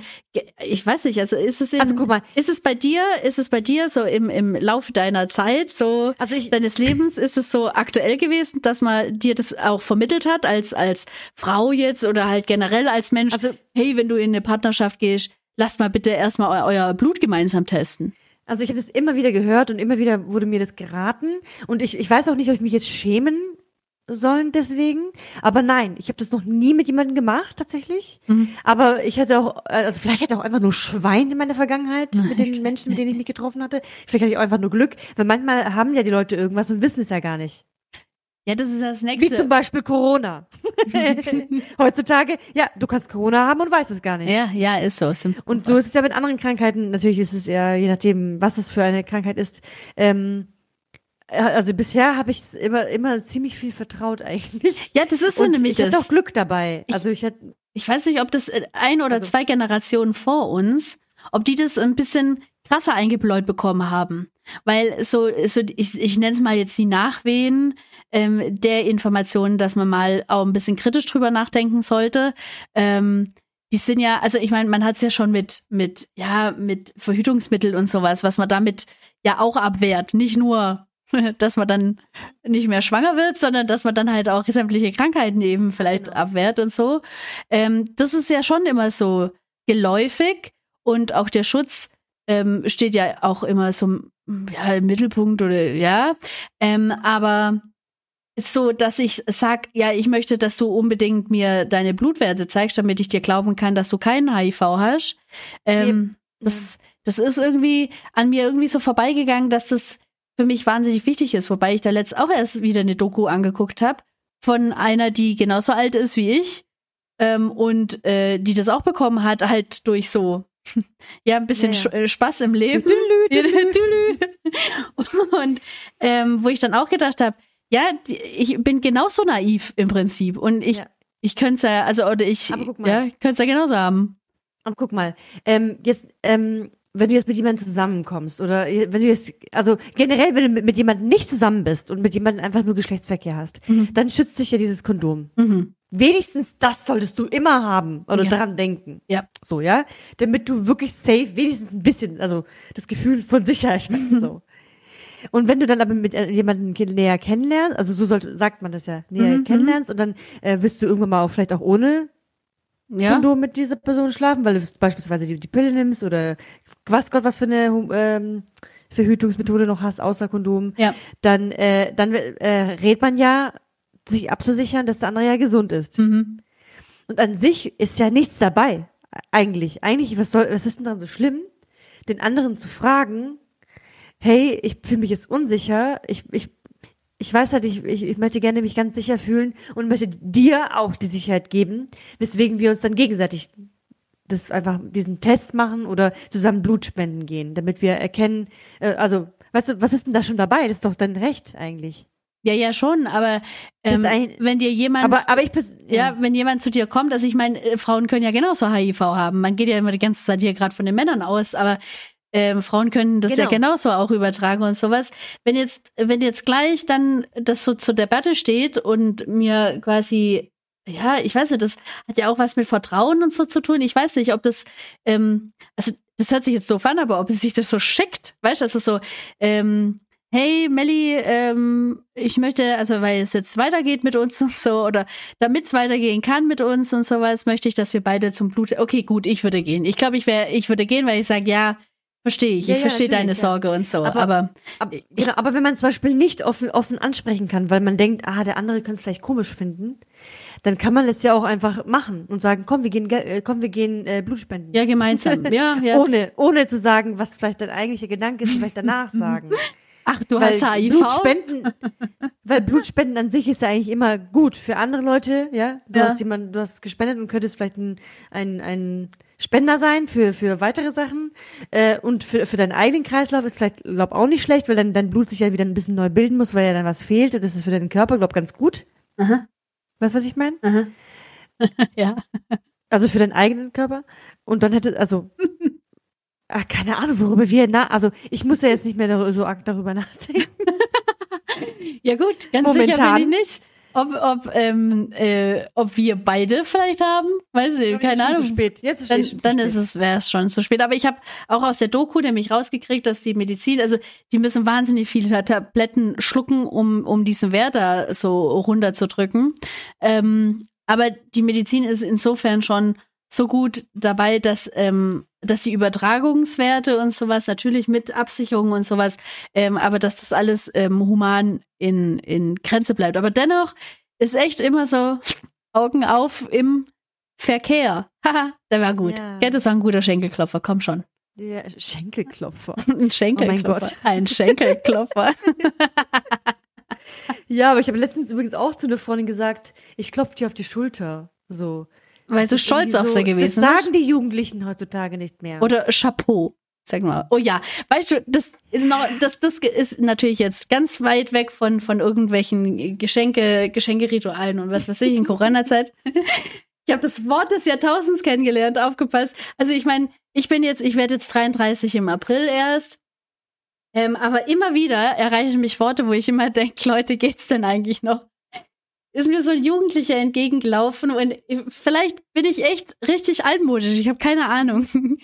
ich weiß nicht, also ist es in, Also guck mal, ist es bei dir, ist es bei dir so im, im Laufe deiner Zeit, so also ich, deines Lebens, ist es so aktuell gewesen, dass man dir das auch vermittelt hat, als, als Frau jetzt oder halt generell als Mensch, also hey, wenn du in eine Partnerschaft gehst, lasst mal bitte erstmal eu euer Blut gemeinsam testen. Also ich habe das immer wieder gehört und immer wieder wurde mir das geraten. Und ich, ich weiß auch nicht, ob ich mich jetzt schämen sollen deswegen. Aber nein, ich habe das noch nie mit jemandem gemacht, tatsächlich. Mhm. Aber ich hatte auch, also vielleicht hatte ich auch einfach nur Schwein in meiner Vergangenheit Nein, mit den echt? Menschen, mit denen ich mich getroffen hatte. Vielleicht hatte ich auch einfach nur Glück, weil manchmal haben ja die Leute irgendwas und wissen es ja gar nicht. Ja, das ist das Wie nächste. zum Beispiel Corona. [LAUGHS] Heutzutage, ja, du kannst Corona haben und weißt es gar nicht. ja, ja, ist so. Sim- Und so ist es ja mit anderen Krankheiten. Natürlich ist es ja, je nachdem, was es für eine Krankheit ist. Ähm, äh, also bisher habe ich immer, immer ziemlich viel vertraut eigentlich. Ja, das ist so Und nämlich ich das. hatte auch Glück dabei. Ich- also ich hatte, Ich weiß nicht, ob das äh, ein oder Also- zwei Generationen vor uns, ob die das ein bisschen krasser eingebläut bekommen haben. Weil so, so ich, ich nenne es mal jetzt die Nachwehen ähm, der Informationen, dass man mal auch ein bisschen kritisch drüber nachdenken sollte. Ähm, die sind ja, also ich meine, man hat es ja schon mit, mit, ja, mit Verhütungsmittel und sowas, was man damit ja auch abwehrt. Nicht nur, [LAUGHS] dass man dann nicht mehr schwanger wird, sondern dass man dann halt auch sämtliche Krankheiten eben vielleicht Genau. abwehrt und so. Ähm, das ist ja schon immer so geläufig und auch der Schutz ähm, steht ja auch immer so ja, im Mittelpunkt oder ja. Ähm, aber so, dass ich sag, ja, ich möchte, dass du unbedingt mir deine Blutwerte zeigst, damit ich dir glauben kann, dass du keinen HIV hast. Ähm, das, das ist irgendwie an mir irgendwie so vorbeigegangen, dass das für mich wahnsinnig wichtig ist, wobei ich da letzt auch erst wieder eine Doku angeguckt habe von einer, die genauso alt ist wie ich ähm, und äh, die das auch bekommen hat, halt durch so [LAUGHS] ja ein bisschen Ja, äh, Spaß im Leben. Ja, tülü. [LAUGHS] und ähm, wo ich dann auch gedacht habe, ja, ich bin genauso naiv im Prinzip und ich Ja. ich könnte es ja, also oder ich, ja, könnte es ja genauso haben. Aber guck mal, ähm, jetzt, ähm, wenn du jetzt mit jemandem zusammenkommst oder wenn du jetzt, also generell, wenn du mit, mit jemandem nicht zusammen bist und mit jemandem einfach nur Geschlechtsverkehr hast, Mhm. dann schützt dich ja dieses Kondom. Mhm. Wenigstens das solltest du immer haben oder Ja. dran denken. Ja. So, ja? Damit du wirklich safe, wenigstens ein bisschen, also das Gefühl von Sicherheit hast. so. Und wenn du dann aber mit äh, jemandem näher kennenlernst, also so sollte, sagt man das ja, näher Mhm, kennenlernst und dann äh, wirst du irgendwann mal auch vielleicht auch ohne Ja. Kondom mit dieser Person schlafen, weil du beispielsweise die, die Pille nimmst oder was Gott was für eine ähm, Verhütungsmethode noch hast außer Kondom, Ja. dann äh, dann äh, rät man ja sich abzusichern, dass der andere ja gesund ist. Mhm. Und an sich ist ja nichts dabei eigentlich. Eigentlich was soll was ist denn daran so schlimm, den anderen zu fragen, hey, ich fühle mich jetzt unsicher, ich ich ich weiß halt, ich, ich, ich möchte gerne mich ganz sicher fühlen und möchte dir auch die Sicherheit geben, weswegen wir uns dann gegenseitig das einfach diesen Test machen oder zusammen Blut spenden gehen, damit wir erkennen, äh, also, weißt du, was ist denn da schon dabei? Das ist doch dein Recht eigentlich. Ja, ja, schon, aber ähm, ein- wenn dir jemand, Aber, aber ich pers- ja, wenn jemand zu dir kommt, also ich meine, äh, Frauen können ja genauso HIV haben. Man geht ja immer die ganze Zeit hier gerade von den Männern aus, aber ähm, Frauen können das ja Genau. genauso auch übertragen und sowas. Wenn jetzt, wenn jetzt gleich dann das so zur Debatte steht und mir quasi, ja, ich weiß nicht, das hat ja auch was mit Vertrauen und so zu tun. Ich weiß nicht, ob das, ähm, also das hört sich jetzt so an, aber ob es sich das so schickt, weißt du, das ist so, ähm, hey Melli, ähm, ich möchte, also weil es jetzt weitergeht mit uns [LAUGHS] und so, oder damit es weitergehen kann mit uns und sowas, möchte ich, dass wir beide zum Blut. Okay, gut, ich würde gehen. Ich glaube, ich wäre, ich würde gehen, weil ich sage, ja, verstehe ich, Ja, ich ja, verstehe deine natürlich, ja. Sorge und so. Aber- Aber, Aber, genau, aber wenn man zum Beispiel nicht offen, offen ansprechen kann, weil man denkt, ah, der andere könnte es vielleicht komisch finden, dann kann man es ja auch einfach machen und sagen, komm, wir gehen, äh, komm, wir gehen äh, Blut spenden. ja, gemeinsam. [LAUGHS] Ja, ja. Ohne, ohne zu sagen, was vielleicht dein eigentlicher Gedanke ist, vielleicht danach [LAUGHS] sagen. Ach, du weil hast HIV? Blutspenden, weil Blutspenden an sich ist ja eigentlich immer gut für andere Leute, ja. Du Ja. hast jemanden, du hast gespendet und könntest vielleicht ein, ein, ein Spender sein für, für weitere Sachen. Äh, und für, für deinen eigenen Kreislauf ist vielleicht, glaub, auch nicht schlecht, weil dann dein Blut sich ja wieder ein bisschen neu bilden muss, weil ja dann was fehlt. Und das ist für deinen Körper, glaub, ganz gut. Aha, Weißt du, was ich meine? [LAUGHS] ja. Also für deinen eigenen Körper. Und dann hätte, also, [LAUGHS] ach, keine Ahnung, worüber wir, na, also ich muss ja jetzt nicht mehr so arg darüber [LAUGHS] nachdenken. Ja, gut, ganz sicher Momentan. bin ich nicht. Ob, ob, ähm, äh, ob wir beide vielleicht haben. Weiß ich, Jetzt keine Ahnung. Zu spät. Jetzt ist Dann, schon zu dann spät. ist es, wäre es schon zu spät. Aber ich habe auch aus der Doku nämlich rausgekriegt, dass die Medizin, also die müssen wahnsinnig viele Tabletten schlucken, um, um diesen Wert da so runterzudrücken. Ähm, aber die Medizin ist insofern schon so gut dabei, dass, ähm, dass die Übertragungswerte und sowas natürlich mit Absicherung und sowas, ähm, aber dass das alles ähm, human in, in Grenze bleibt. Aber dennoch ist echt immer so Augen auf im Verkehr. [LAUGHS] Haha, der war gut. Ja. Ja. das war ein guter Schenkelklopfer, komm schon. Der Schenkelklopfer. [LAUGHS] Ein Schenkelklopfer. Gott. Ein Schenkelklopfer. [LAUGHS] Ja, aber ich habe letztens übrigens auch zu einer Freundin gesagt, ich klopfe dir auf die Schulter. So. Weil ist stolz auf so, sie gewesen Das bist. sagen die Jugendlichen heutzutage nicht mehr. Oder Chapeau. Sag mal. Oh ja, weißt du, das, das, das ist natürlich jetzt ganz weit weg von, von irgendwelchen Geschenke, Geschenkeritualen und was weiß ich in Corona-Zeit. [LAUGHS] Ich habe das Wort des Jahrtausends kennengelernt, aufgepasst. Also ich meine, ich bin jetzt, ich werde jetzt 33 im April erst. Ähm, aber immer wieder erreichen mich Worte, wo ich immer denke, Leute, geht's denn eigentlich noch? Ist mir so ein Jugendlicher entgegengelaufen und vielleicht bin ich echt richtig altmodisch, ich habe keine Ahnung. [LAUGHS]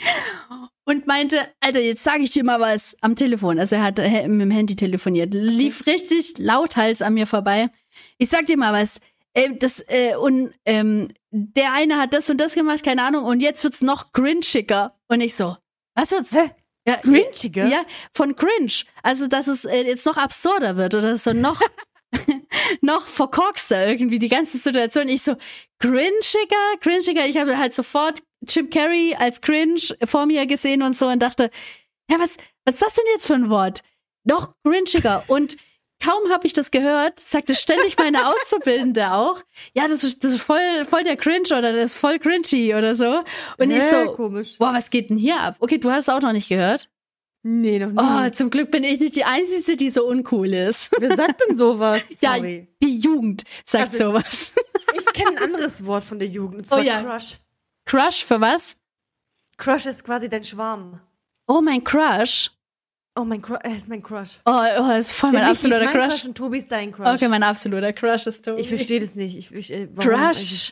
Und meinte, Alter, jetzt sage ich dir mal was am Telefon. Also er hat äh, mit dem Handy telefoniert, lief richtig lauthals an mir vorbei. Ich sag dir mal was. Äh, das, äh, und ähm, der eine hat das und das gemacht, keine Ahnung, und jetzt wird's noch grinchiger. Und ich so, was wird's? Hä? Ja, Grinchiger? Ja, von cringe. Also, dass es äh, jetzt noch absurder wird oder so noch, [LAUGHS] [LAUGHS] noch verkorkster irgendwie die ganze Situation. Ich so, cringiger, cringiger. Ich habe halt sofort Jim Carrey als cringe vor mir gesehen und so und dachte, ja, was, was ist das denn jetzt für ein Wort? Noch cringiger. [LAUGHS] Und kaum habe ich das gehört, sagte ständig meine Auszubildende auch, ja, das ist, das ist voll, voll der Cringe oder das ist voll cringy oder so. Und ich Hä, so, komisch. boah, was geht denn hier ab? Okay, du hast es auch noch nicht gehört. Nee, noch nie. Oh, zum Glück bin ich nicht die Einzige, die so uncool ist. Wer sagt denn sowas? [LAUGHS] Ja, Sorry. die Jugend sagt Also- sowas. [LAUGHS] Ich kenne ein anderes Wort von der Jugend. Und zwar Oh ja. Crush. Crush für was? Crush ist quasi dein Schwarm. Oh, mein Crush. Oh, mein Crush, er ist mein Crush. Oh, oh das ist voll mein Michi absoluter ist mein Crush. und Tobi ist dein Crush. Okay, mein absoluter Crush ist Tobi. ich verstehe das nicht. Ich, ich, äh, Crush.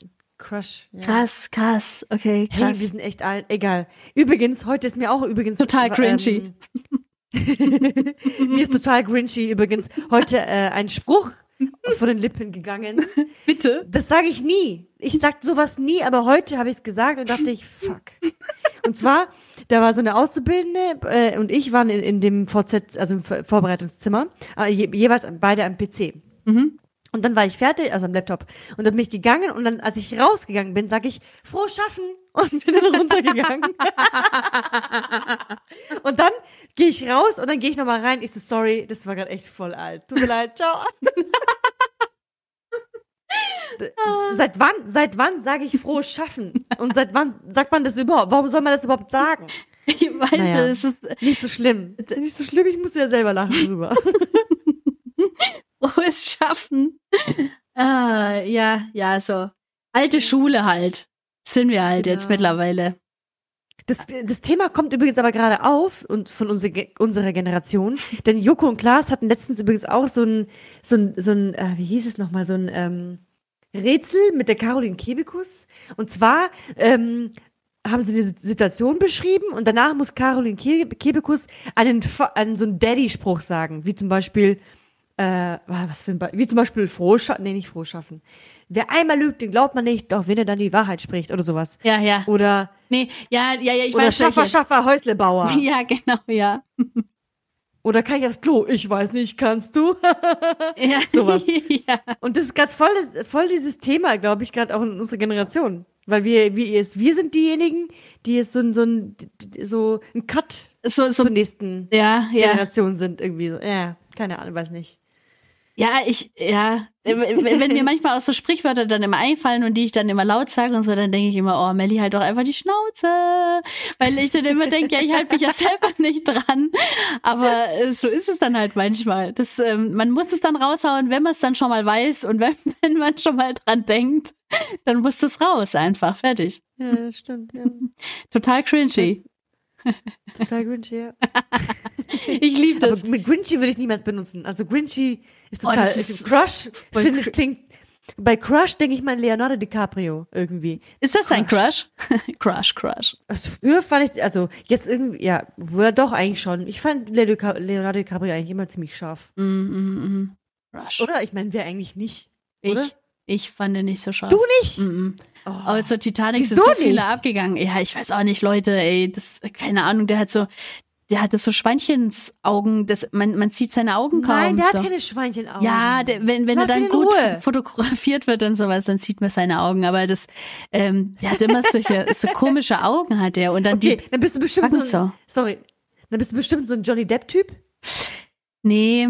eigentlich- Crush. Ja. Krass, krass. Okay, Hey, krass. wir sind echt alt. Egal. Übrigens, heute ist mir auch übrigens Total cringy. Ähm, [LAUGHS] mir ist total grinchy übrigens heute äh, ein Spruch von den Lippen gegangen. [LAUGHS] Bitte. Das sage ich nie. Ich sag sowas nie, aber heute habe ich es gesagt und dachte ich, fuck. Und zwar, da war so eine Auszubildende äh, und ich waren in, in dem VZ, also im Vorbereitungszimmer, äh, je, jeweils beide am PC. Mhm. Und dann war ich fertig, also am Laptop. Und dann bin ich gegangen und dann, als ich rausgegangen bin, sage ich, froh schaffen [LAUGHS] und bin dann runtergegangen. [LAUGHS] und dann gehe ich raus und dann gehe ich nochmal rein. Ich so, sorry, das war gerade echt voll alt. Tut mir leid, ciao. [LAUGHS] seit wann, seit wann sage ich froh schaffen? Und seit wann sagt man das überhaupt? Warum soll man das überhaupt sagen? Ich weiß, Naja. es ist Nicht so schlimm. Nicht so schlimm, ich muss ja selber lachen drüber. [LAUGHS] frohes Schaffen. Ah, ja, ja, so. Alte Schule halt. Sind wir halt jetzt Genau. mittlerweile. Das, das Thema kommt übrigens aber gerade auf und von unserer, Ge- unserer Generation. Denn Joko und Klaas hatten letztens übrigens auch so ein, so ein, so ein äh, wie hieß es nochmal, so ein ähm, Rätsel mit der Caroline Kebekus. Und zwar ähm, haben sie eine Situation beschrieben und danach muss Caroline Ke Kebekus einen, einen so einen Daddy-Spruch sagen, wie zum Beispiel, äh, was für ein Be wie zum Beispiel froh schaffen, nee, nicht froh schaffen. Wer einmal lügt, den glaubt man nicht, doch wenn er dann die Wahrheit spricht oder sowas. Ja, ja. Oder, Nee, ja, ja, ja, ich oder weiß Schaffer, welche. Schaffer, Häuslebauer. [LAUGHS] Ja, genau, ja. Oder kann ich aufs Klo? Ich weiß nicht, kannst du? [LAUGHS] ja. Sowas. [LAUGHS] ja. Und das ist gerade voll, voll dieses Thema, glaube ich, gerade auch in unserer Generation. Weil wir, wir, es- wir sind diejenigen, die jetzt so ein, so ein, so ein Cut So, so, zur nächsten ja, ja. Generation sind irgendwie so. Ja, keine Ahnung, weiß nicht. Ja, ich, ja, wenn mir [LAUGHS] manchmal auch so Sprichwörter dann immer einfallen und die ich dann immer laut sage und so, dann denke ich immer, oh, Melli, halt doch einfach die Schnauze. Weil ich dann immer denke, ja, ich halte mich ja selber [LAUGHS] nicht dran. Aber äh, so ist es dann halt manchmal. Das, ähm, man muss es dann raushauen, wenn man es dann schon mal weiß und wenn, [LAUGHS] wenn man schon mal dran denkt, dann muss das raus einfach. Fertig. Ja, das stimmt, ja. Total cringy. Total Grinchy, ja. [LAUGHS] Ich liebe Aber das. mit Grinchy würde ich niemals benutzen. Also Grinchy ist Oh, total, das ist Crush, [LAUGHS] finde, cr- klingt, Bei Crush denke ich mal Leonardo DiCaprio irgendwie. Ist das ein Crush? [LAUGHS] Crush, Crush. Also früher fand ich, also jetzt irgendwie, ja, doch eigentlich schon. Ich fand Leonardo DiCaprio eigentlich immer ziemlich scharf. Mm, mm, mm. Crush. Oder? Ich meine, wer eigentlich nicht? Oder? Ich, ich fand den nicht so scharf. Du nicht? Mm, mm. Oh. Aber so Titanic sind Wieso so viele nicht? abgegangen. Ja, ich weiß auch nicht, Leute, ey, das, keine Ahnung, der hat so, der hatte so Schweinchensaugen, das, man, man sieht seine Augen kaum. Nein, der so. hat keine Schweinchenaugen. Ja, der, wenn, wenn er Lass dann gut Ruhe. fotografiert wird und sowas, dann sieht man seine Augen. Aber das, ähm, der hat immer solche, [LAUGHS] so komische Augen hat er. Und dann Okay, die, dann bist du bestimmt so, ein, sorry, dann bist du bestimmt so ein Johnny Depp-Typ. nee,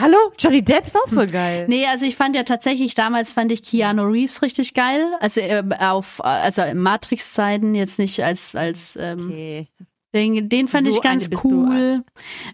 Hallo? Johnny Depp ist auch voll geil. nee, also ich fand ja tatsächlich, damals fand ich Keanu Reeves richtig geil. Also äh, auf, also in Matrix-Zeiten, jetzt nicht als, als, ähm, Okay. Den, den fand So ich ganz du. cool.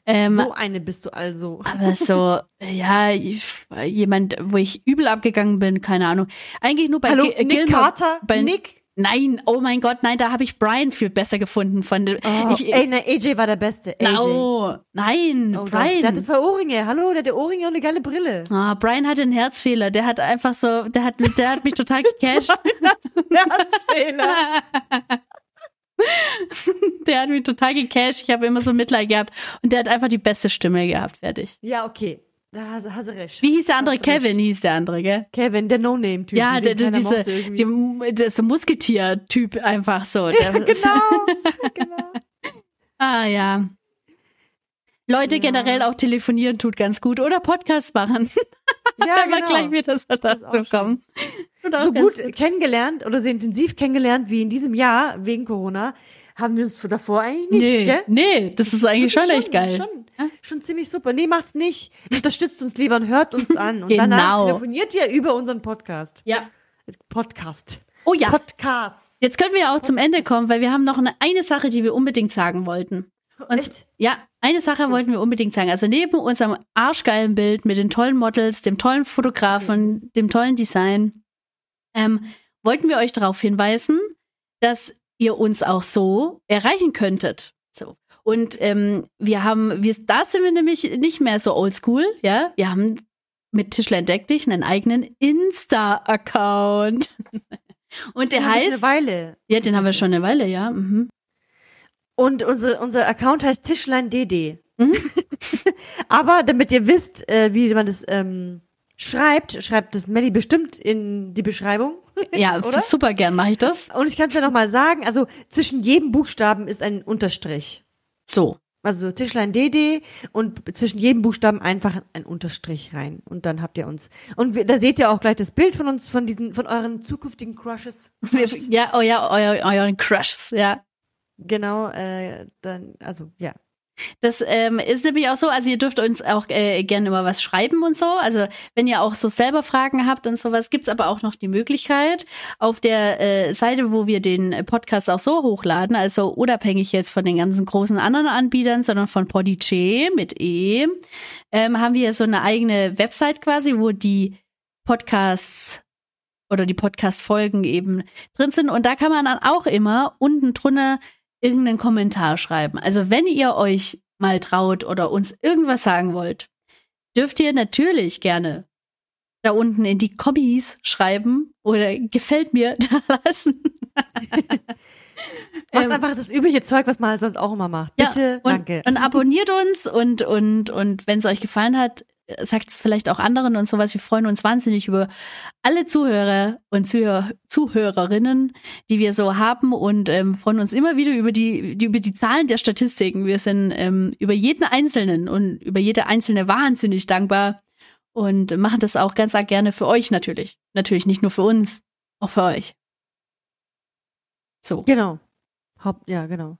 Ähm, so eine bist du also. Aber so, [LAUGHS] ja, jemand, wo ich übel abgegangen bin, keine Ahnung. Eigentlich nur bei Hallo, Nick Gilmore- Carter? Bei, Nick? Nein, oh mein Gott, nein, da habe ich Brian viel besser gefunden von. Oh, ich, ey, ne, AJ war der Beste. AJ. no, nein, Oh, doch. Der hatte Brian. zwei Ohrringe. Hallo, der hatte Ohrringe und eine geile Brille. Ah, Brian hatte einen Herzfehler. Der hat einfach so, der hat, der hat mich total gecasht. [LAUGHS] Herzfehler. [LAUGHS] [LAUGHS] der hat mich total gecasht. Ich habe immer so Mitleid gehabt. Und der hat einfach die beste Stimme gehabt. Fertig. ja, okay. Da hast, hast du recht. Wie hieß der andere? Kevin hieß der andere, gell? Kevin, der No-Name-Typ. Ja, der, der, diese, die, der so Musketier-Typ einfach so. Der, [LAUGHS] genau, [LAUGHS] genau. Ah ja. Leute Ja. generell auch telefonieren tut ganz gut oder Podcast machen. [LAUGHS] Ja, gleich genau. wieder so Das auch kommen. So ganz gut kennengelernt oder so intensiv kennengelernt wie in diesem Jahr wegen Corona haben wir uns davor eigentlich nicht, Nee, gell? nee, das ist eigentlich schon echt geil. Schon, Ja. schon ziemlich super. Nee, macht's nicht. Unterstützt uns lieber und hört uns an. Und Genau. danach telefoniert ihr über unseren Podcast. Ja. Podcast. Oh ja. Podcast. Jetzt können wir auch zum Ende kommen, weil wir haben noch eine, eine Sache, die wir unbedingt sagen wollten. Und Echt? ja, eine Sache wollten wir unbedingt sagen. Also neben unserem arschgeilen Bild mit den tollen Models, dem tollen Fotografen, dem tollen Design, ähm, wollten wir euch darauf hinweisen, dass ihr uns auch so erreichen könntet. So. Und ähm, wir haben, wir, da sind wir nämlich nicht mehr so oldschool, ja. Wir haben mit Tischler entdeck dich einen eigenen Insta-Account. [LAUGHS] Und der Den heißt. eine Weile. Ja, den haben wir schon eine Weile, ja. Mhm. Und unsere, unser Account heißt Tischlein DD. Mhm. [LAUGHS] Aber damit ihr wisst, äh, wie man das ähm, schreibt, schreibt das Melly bestimmt in die Beschreibung. [LAUGHS] Ja, super gern mache ich das. Und ich kann es ja nochmal sagen, also zwischen jedem Buchstaben ist ein Unterstrich. So. Also Tischlein DD und zwischen jedem Buchstaben einfach ein Unterstrich rein. Und dann habt ihr uns. Und wir, da seht ihr auch gleich das Bild von uns, von diesen, von euren zukünftigen Crushes. Ja, oh ja, euer, euren Crushs, ja. Genau, äh, dann, also ja. Das ähm, ist nämlich auch so, also ihr dürft uns auch äh, gerne immer was schreiben und so. Also wenn ihr auch so selber Fragen habt und sowas, gibt's aber auch noch die Möglichkeit auf der äh, Seite, wo wir den Podcast auch so hochladen, also unabhängig jetzt von den ganzen großen anderen Anbietern, sondern von Podigy mit E, ähm, haben wir so eine eigene Website quasi, wo die Podcasts oder die Podcast-Folgen eben drin sind. Und da kann man dann auch immer unten drunter irgendeinen Kommentar schreiben. Also wenn ihr euch mal traut oder uns irgendwas sagen wollt, dürft ihr natürlich gerne da unten in die Kommis schreiben oder gefällt mir [LAUGHS] da lassen. [LAUGHS] Macht einfach das übliche Zeug, was man halt sonst auch immer macht. Ja, Bitte, und, danke. Und abonniert uns und, und, und wenn es euch gefallen hat, sagt es vielleicht auch anderen und sowas. Wir freuen uns wahnsinnig über alle Zuhörer und Zuhör Zuhörerinnen, die wir so haben und ähm, freuen uns immer wieder über die, die über die Zahlen der Statistiken. Wir sind ähm, über jeden Einzelnen und über jede einzelne wahnsinnig dankbar und machen das auch ganz arg gerne für euch natürlich. Natürlich nicht nur für uns, auch für euch. So. Genau. Haupt, ja, genau.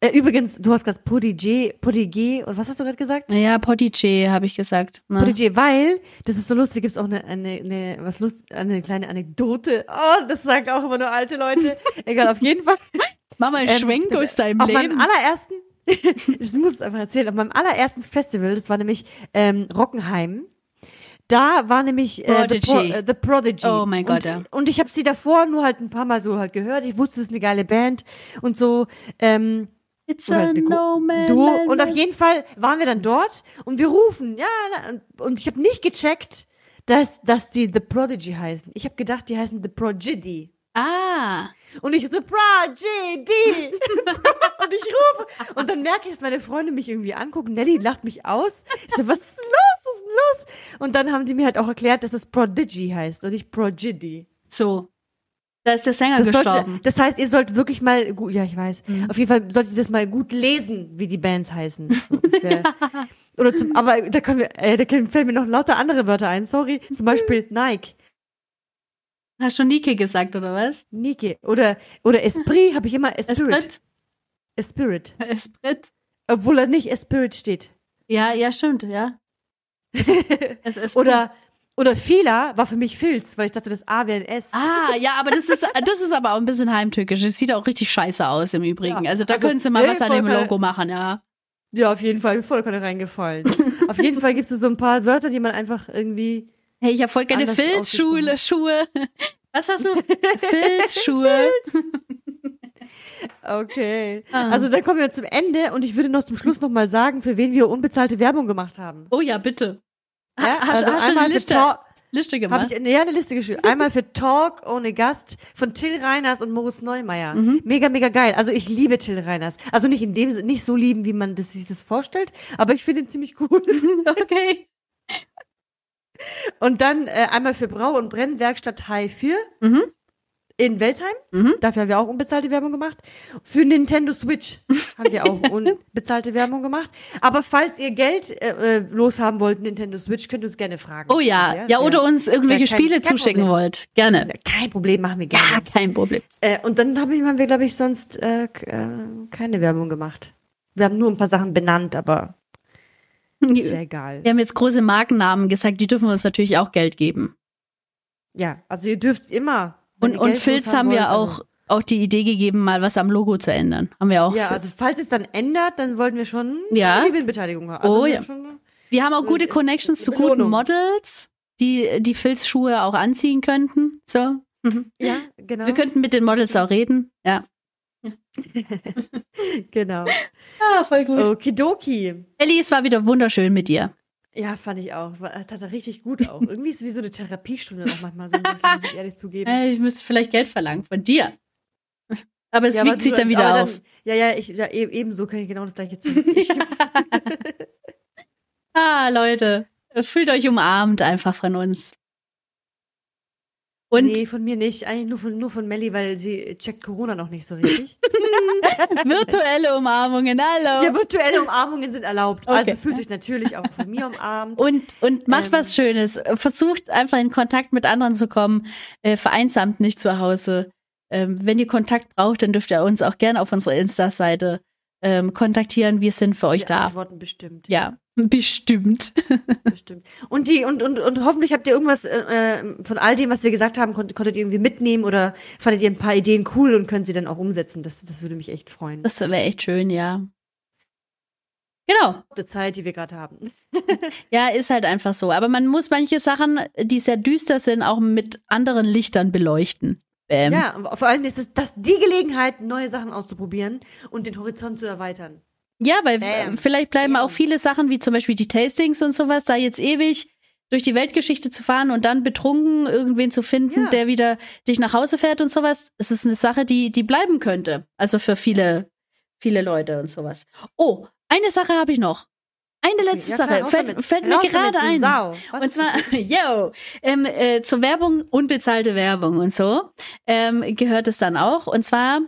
Äh, übrigens, du hast gerade Podigé, Podigé, und was hast du gerade gesagt? Naja, Potiche habe ich gesagt. Ne? Podigé, weil, das ist so lustig, gibt's auch eine, eine, eine, was Lust, eine kleine Anekdote. Oh, das sagen auch immer nur alte Leute. [LAUGHS] Egal, auf jeden Fall. Mach mal einen Ähm, Schwenk das- aus deinem auf Leben. meinem allerersten, [LAUGHS] ich muss es einfach erzählen, auf meinem allerersten Festival, das war nämlich ähm, Rockenheim, da war nämlich äh, the, Pro, Prodigy. äh, the Prodigy. Oh mein Gott, und, ja. Und ich habe sie davor nur halt ein paar Mal so halt gehört. Ich wusste, es ist eine geile Band und so. Ähm, It's oder a halt no man. Man, Und auf jeden Fall waren wir dann dort und wir rufen, ja, und ich habe nicht gecheckt, dass, dass die The Prodigy heißen. Ich habe gedacht, die heißen The Prodigy. Ah. Und ich The Prodigy. [LAUGHS] und ich rufe. Und dann merke ich, dass meine Freunde mich irgendwie angucken. Nelly lacht mich aus. Ich so, was ist denn los? Was ist denn los? Und dann haben die mir halt auch erklärt, dass es Prodigy heißt und nicht Prodigy. So. Da ist der Sänger Das, sollte, gestorben. das heißt, ihr sollt wirklich mal gut, ja, ich weiß. Mhm. Auf jeden Fall solltet ihr das mal gut lesen, wie die Bands heißen. So, wär, [LAUGHS] oder zum, aber da können wir, äh, da können, fällen mir noch lauter andere Wörter ein. Sorry. Zum Beispiel Nike, Hast du Nike gesagt, oder was? Nike oder oder Esprit habe ich immer Esprit. Esprit. Esprit. Esprit. Obwohl er nicht Esprit steht. Ja, ja, stimmt, ja. Es, es [LAUGHS] ist Oder oder Fila war für mich Filz, weil ich dachte, das A wäre ein S. Ah, ja, aber das ist, das ist aber auch ein bisschen heimtückisch. Es sieht auch richtig scheiße aus im Übrigen. Ja, also da also, können sie mal nee, was an dem Logo machen, ja. Ja, auf jeden Fall, voll keine reingefallen. [LAUGHS] auf jeden Fall gibt es so ein paar Wörter, die man einfach irgendwie Hey, ich habe voll gerne Filzschuhe, Schuhe. [LAUGHS] Was hast du? [LAUGHS] Filzschuhe. Okay. Ah. Also dann kommen wir zum Ende und ich würde noch zum Schluss noch mal sagen, für wen wir unbezahlte Werbung gemacht haben. Oh ja, bitte. Ja, hast- hast du eine einmal Liste Talk, Liste habe gemacht? ich ja eine Liste geschrieben. Einmal für Talk ohne Gast von Till Reiners und Moritz Neumeier. Mhm. Mega mega geil. Also ich liebe Till Reiners. Also nicht in dem nicht so lieben, wie man das, sich das vorstellt, aber ich finde ihn ziemlich cool. [LAUGHS] okay. Und dann äh, einmal für Brau und Brennwerkstatt High 4 Mhm. In Weltheim. Mhm. Dafür haben wir auch unbezahlte Werbung gemacht. Für Nintendo Switch haben wir auch [LAUGHS] unbezahlte Werbung gemacht. Aber falls ihr Geld äh, äh, loshaben wollt, Nintendo Switch, könnt ihr uns gerne fragen. Oh ja, ja, oder uns irgendwelche kein- Spiele kein zuschicken Problem. wollt. Gerne. Kein Problem, machen wir Ja, gerne. [LAUGHS] kein Problem. Äh, und dann haben wir, glaube ich, sonst äh, äh, keine Werbung gemacht. Wir haben nur ein paar Sachen benannt, aber [LAUGHS] ist ja egal. Wir haben jetzt große Markennamen gesagt, die dürfen uns natürlich auch Geld geben. Ja, also ihr dürft immer. Und, und Filz haben wir auch, also- auch die Idee gegeben, mal was am Logo zu ändern. Haben wir auch. Ja, also falls es dann ändert, dann wollten wir schon Ja. Gewinnbeteiligung haben. Also Oh wir ja. Wir haben auch gute äh, Connections zu Belohnung. guten Models, die die Filzschuhe auch anziehen könnten. So. Mhm. ja, genau. Wir könnten mit den Models auch reden. Ja. [LAUGHS] genau. Ah, voll gut. Okidoki. Ellie, es war wieder wunderschön mit dir. Ja, fand ich auch. War, tat er richtig gut auch. [LAUGHS] Irgendwie ist es wie so eine Therapiestunde auch manchmal so ein bisschen, muss ich ehrlich zugeben. Äh, Ich müsste vielleicht Geld verlangen von dir. Aber es ja, wiegt sich dann wieder aber auf. ja, ja, ich, ja, e- ebenso kann ich genau das gleiche [LAUGHS] zu. Ah, Leute, fühlt euch umarmt einfach von uns. Und nee, von mir nicht. Eigentlich nur von, nur von Melli, weil sie checkt Corona noch nicht so richtig. [LAUGHS] virtuelle Umarmungen, hallo. ja, virtuelle Umarmungen sind erlaubt. Okay. Also fühlt euch natürlich auch von mir umarmt. Und, und macht Ähm. was Schönes. Versucht einfach in Kontakt mit anderen zu kommen. Äh, vereinsamt nicht zu Hause. Ähm, wenn ihr Kontakt braucht, dann dürft ihr uns auch gerne auf unserer Insta-Seite ähm, kontaktieren. Wir sind für euch Wir da. antworten bestimmt. Ja, bestimmt. [LAUGHS] Bestimmt. Und die, und, und, und hoffentlich habt ihr irgendwas äh, äh, von all dem, was wir gesagt haben, konnt, konntet ihr irgendwie mitnehmen oder fandet ihr ein paar Ideen cool und könnt sie dann auch umsetzen. Das, das würde mich echt freuen. Das wäre echt schön, ja. Genau. Die Zeit, die wir gerade haben. [LAUGHS] Ja, ist halt einfach so. Aber man muss manche Sachen, die sehr düster sind, auch mit anderen Lichtern beleuchten. Bäm. Ja, und vor allem ist es das die Gelegenheit, neue Sachen auszuprobieren und den Horizont zu erweitern. Ja, weil Bam. vielleicht bleiben Bam. auch viele Sachen, wie zum Beispiel die Tastings und sowas, da jetzt ewig durch die Weltgeschichte zu fahren und dann betrunken irgendwen zu finden, Ja. der wieder dich nach Hause fährt und sowas. Es ist eine Sache, die, die bleiben könnte. Also für viele, viele Leute und sowas. Oh, eine Sache habe ich noch. Eine letzte Ja, Sache. Fällt, fällt mir gerade ein. Sau. Was? Und zwar, [LAUGHS] yo, ähm, äh, zur Werbung, unbezahlte Werbung und so, ähm, gehört es dann auch. Und zwar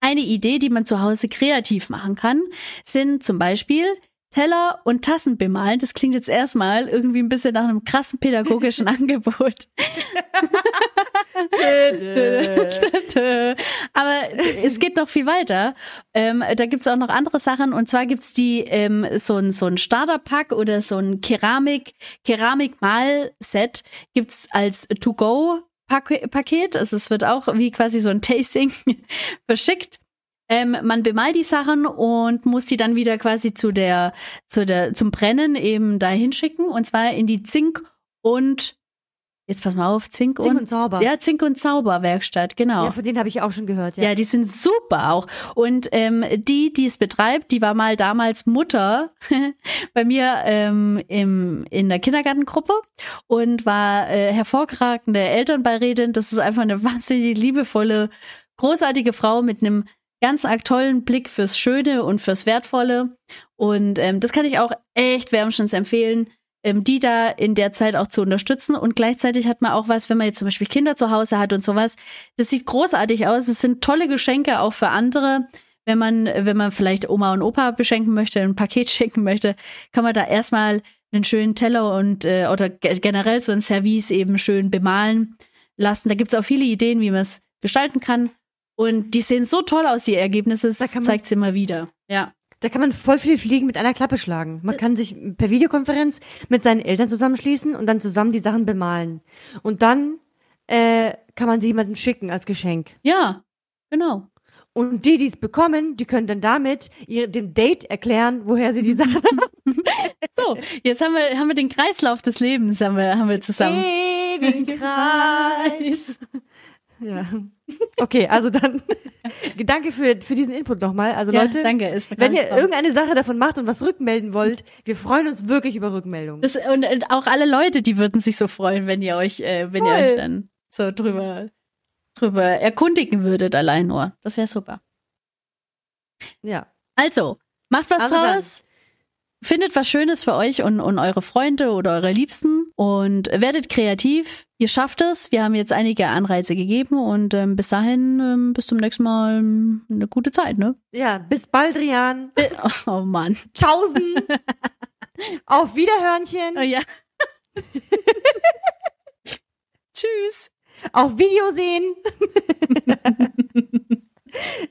eine Idee, die man zu Hause kreativ machen kann, sind zum Beispiel Teller und Tassen bemalen. Das klingt jetzt erstmal irgendwie ein bisschen nach einem krassen pädagogischen [LAUGHS] Angebot. [LAUGHS] Aber es geht noch viel weiter. Ähm, da gibt's auch noch andere Sachen. Und zwar gibt's die ähm, so ein, so ein Starterpack oder so ein Keramik, Keramik-Mal-Set gibt's als To-Go-Paket. Also es wird auch wie quasi so ein Tasting [LAUGHS] verschickt. Ähm, man bemalt die Sachen und muss die dann wieder quasi zu der, zu der, zum Brennen eben dahin schicken. Und zwar in die Zink- und jetzt pass mal auf, Zink, Zink und, und Zauber. Ja, Zink und Zauberwerkstatt, genau. Ja, von denen habe ich auch schon gehört. Ja. Ja, die sind super auch. Und ähm, die, die es betreibt, die war mal damals Mutter [LAUGHS] bei mir ähm, im, in der Kindergartengruppe und war äh, hervorragende Elternbeirätin. Das ist einfach eine [LAUGHS] wahnsinnig liebevolle, großartige Frau mit einem ganz arg tollen Blick fürs Schöne und fürs Wertvolle. Und ähm, das kann ich auch echt wärmstens empfehlen ähm, die da in der Zeit auch zu unterstützen. Und gleichzeitig hat man auch was, wenn man jetzt zum Beispiel Kinder zu Hause hat und sowas. Das sieht großartig aus. Es sind tolle Geschenke auch für andere. Wenn man, wenn man vielleicht Oma und Opa beschenken möchte, ein Paket [LAUGHS] schenken möchte, kann man da erstmal einen schönen Teller und äh, oder ge- generell so ein Service eben schön bemalen lassen. Da gibt's auch viele Ideen, wie man es gestalten kann. Und die sehen so toll aus, die Ergebnisse. Das Da zeigt sie immer wieder. Ja. Da kann man voll viele Fliegen mit einer Klappe schlagen. Man kann sich per Videokonferenz mit seinen Eltern zusammenschließen und dann zusammen die Sachen bemalen. Und dann äh, kann man sie jemandem schicken als Geschenk. Ja, genau. Und die, die es bekommen, die können dann damit ihr, dem Date erklären, woher sie die Sachen [LAUGHS] haben. So, jetzt haben wir, haben wir den Kreislauf des Lebens haben wir, haben wir zusammen. Ewigen Kreis. [LAUGHS] Ja. Okay, also dann [LAUGHS] danke für, für diesen Input nochmal. Also Ja, Leute, danke. Wenn ihr irgendeine Sache davon macht und was rückmelden wollt, wir freuen uns wirklich über Rückmeldungen. das, und äh, auch alle Leute, die würden sich so freuen, wenn ihr euch, äh, wenn ihr Voll. euch dann so drüber, drüber erkundigen würdet, allein nur. Das wäre super. Ja. Also, macht was Also draus. Findet was Schönes für euch und, und eure Freunde oder eure Liebsten und werdet kreativ. Ihr schafft es. Wir haben jetzt einige Anreize gegeben und ähm, bis dahin, ähm, bis zum nächsten Mal ähm, eine gute Zeit, ne? Ja, bis bald, Rian. [LAUGHS] Oh Mann. Tschaußen. [LAUGHS] Auf Wiederhörnchen. Oh ja. [LAUGHS] Tschüss. Auf Video sehen.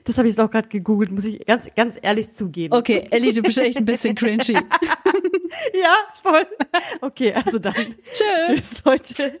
Das habe ich jetzt auch gerade gegoogelt, muss ich ganz, ganz ehrlich zugeben. Okay, Ellie, du bist echt ein bisschen cringy. Ja, voll. Okay, also dann. Tschüss. Tschüss, Leute.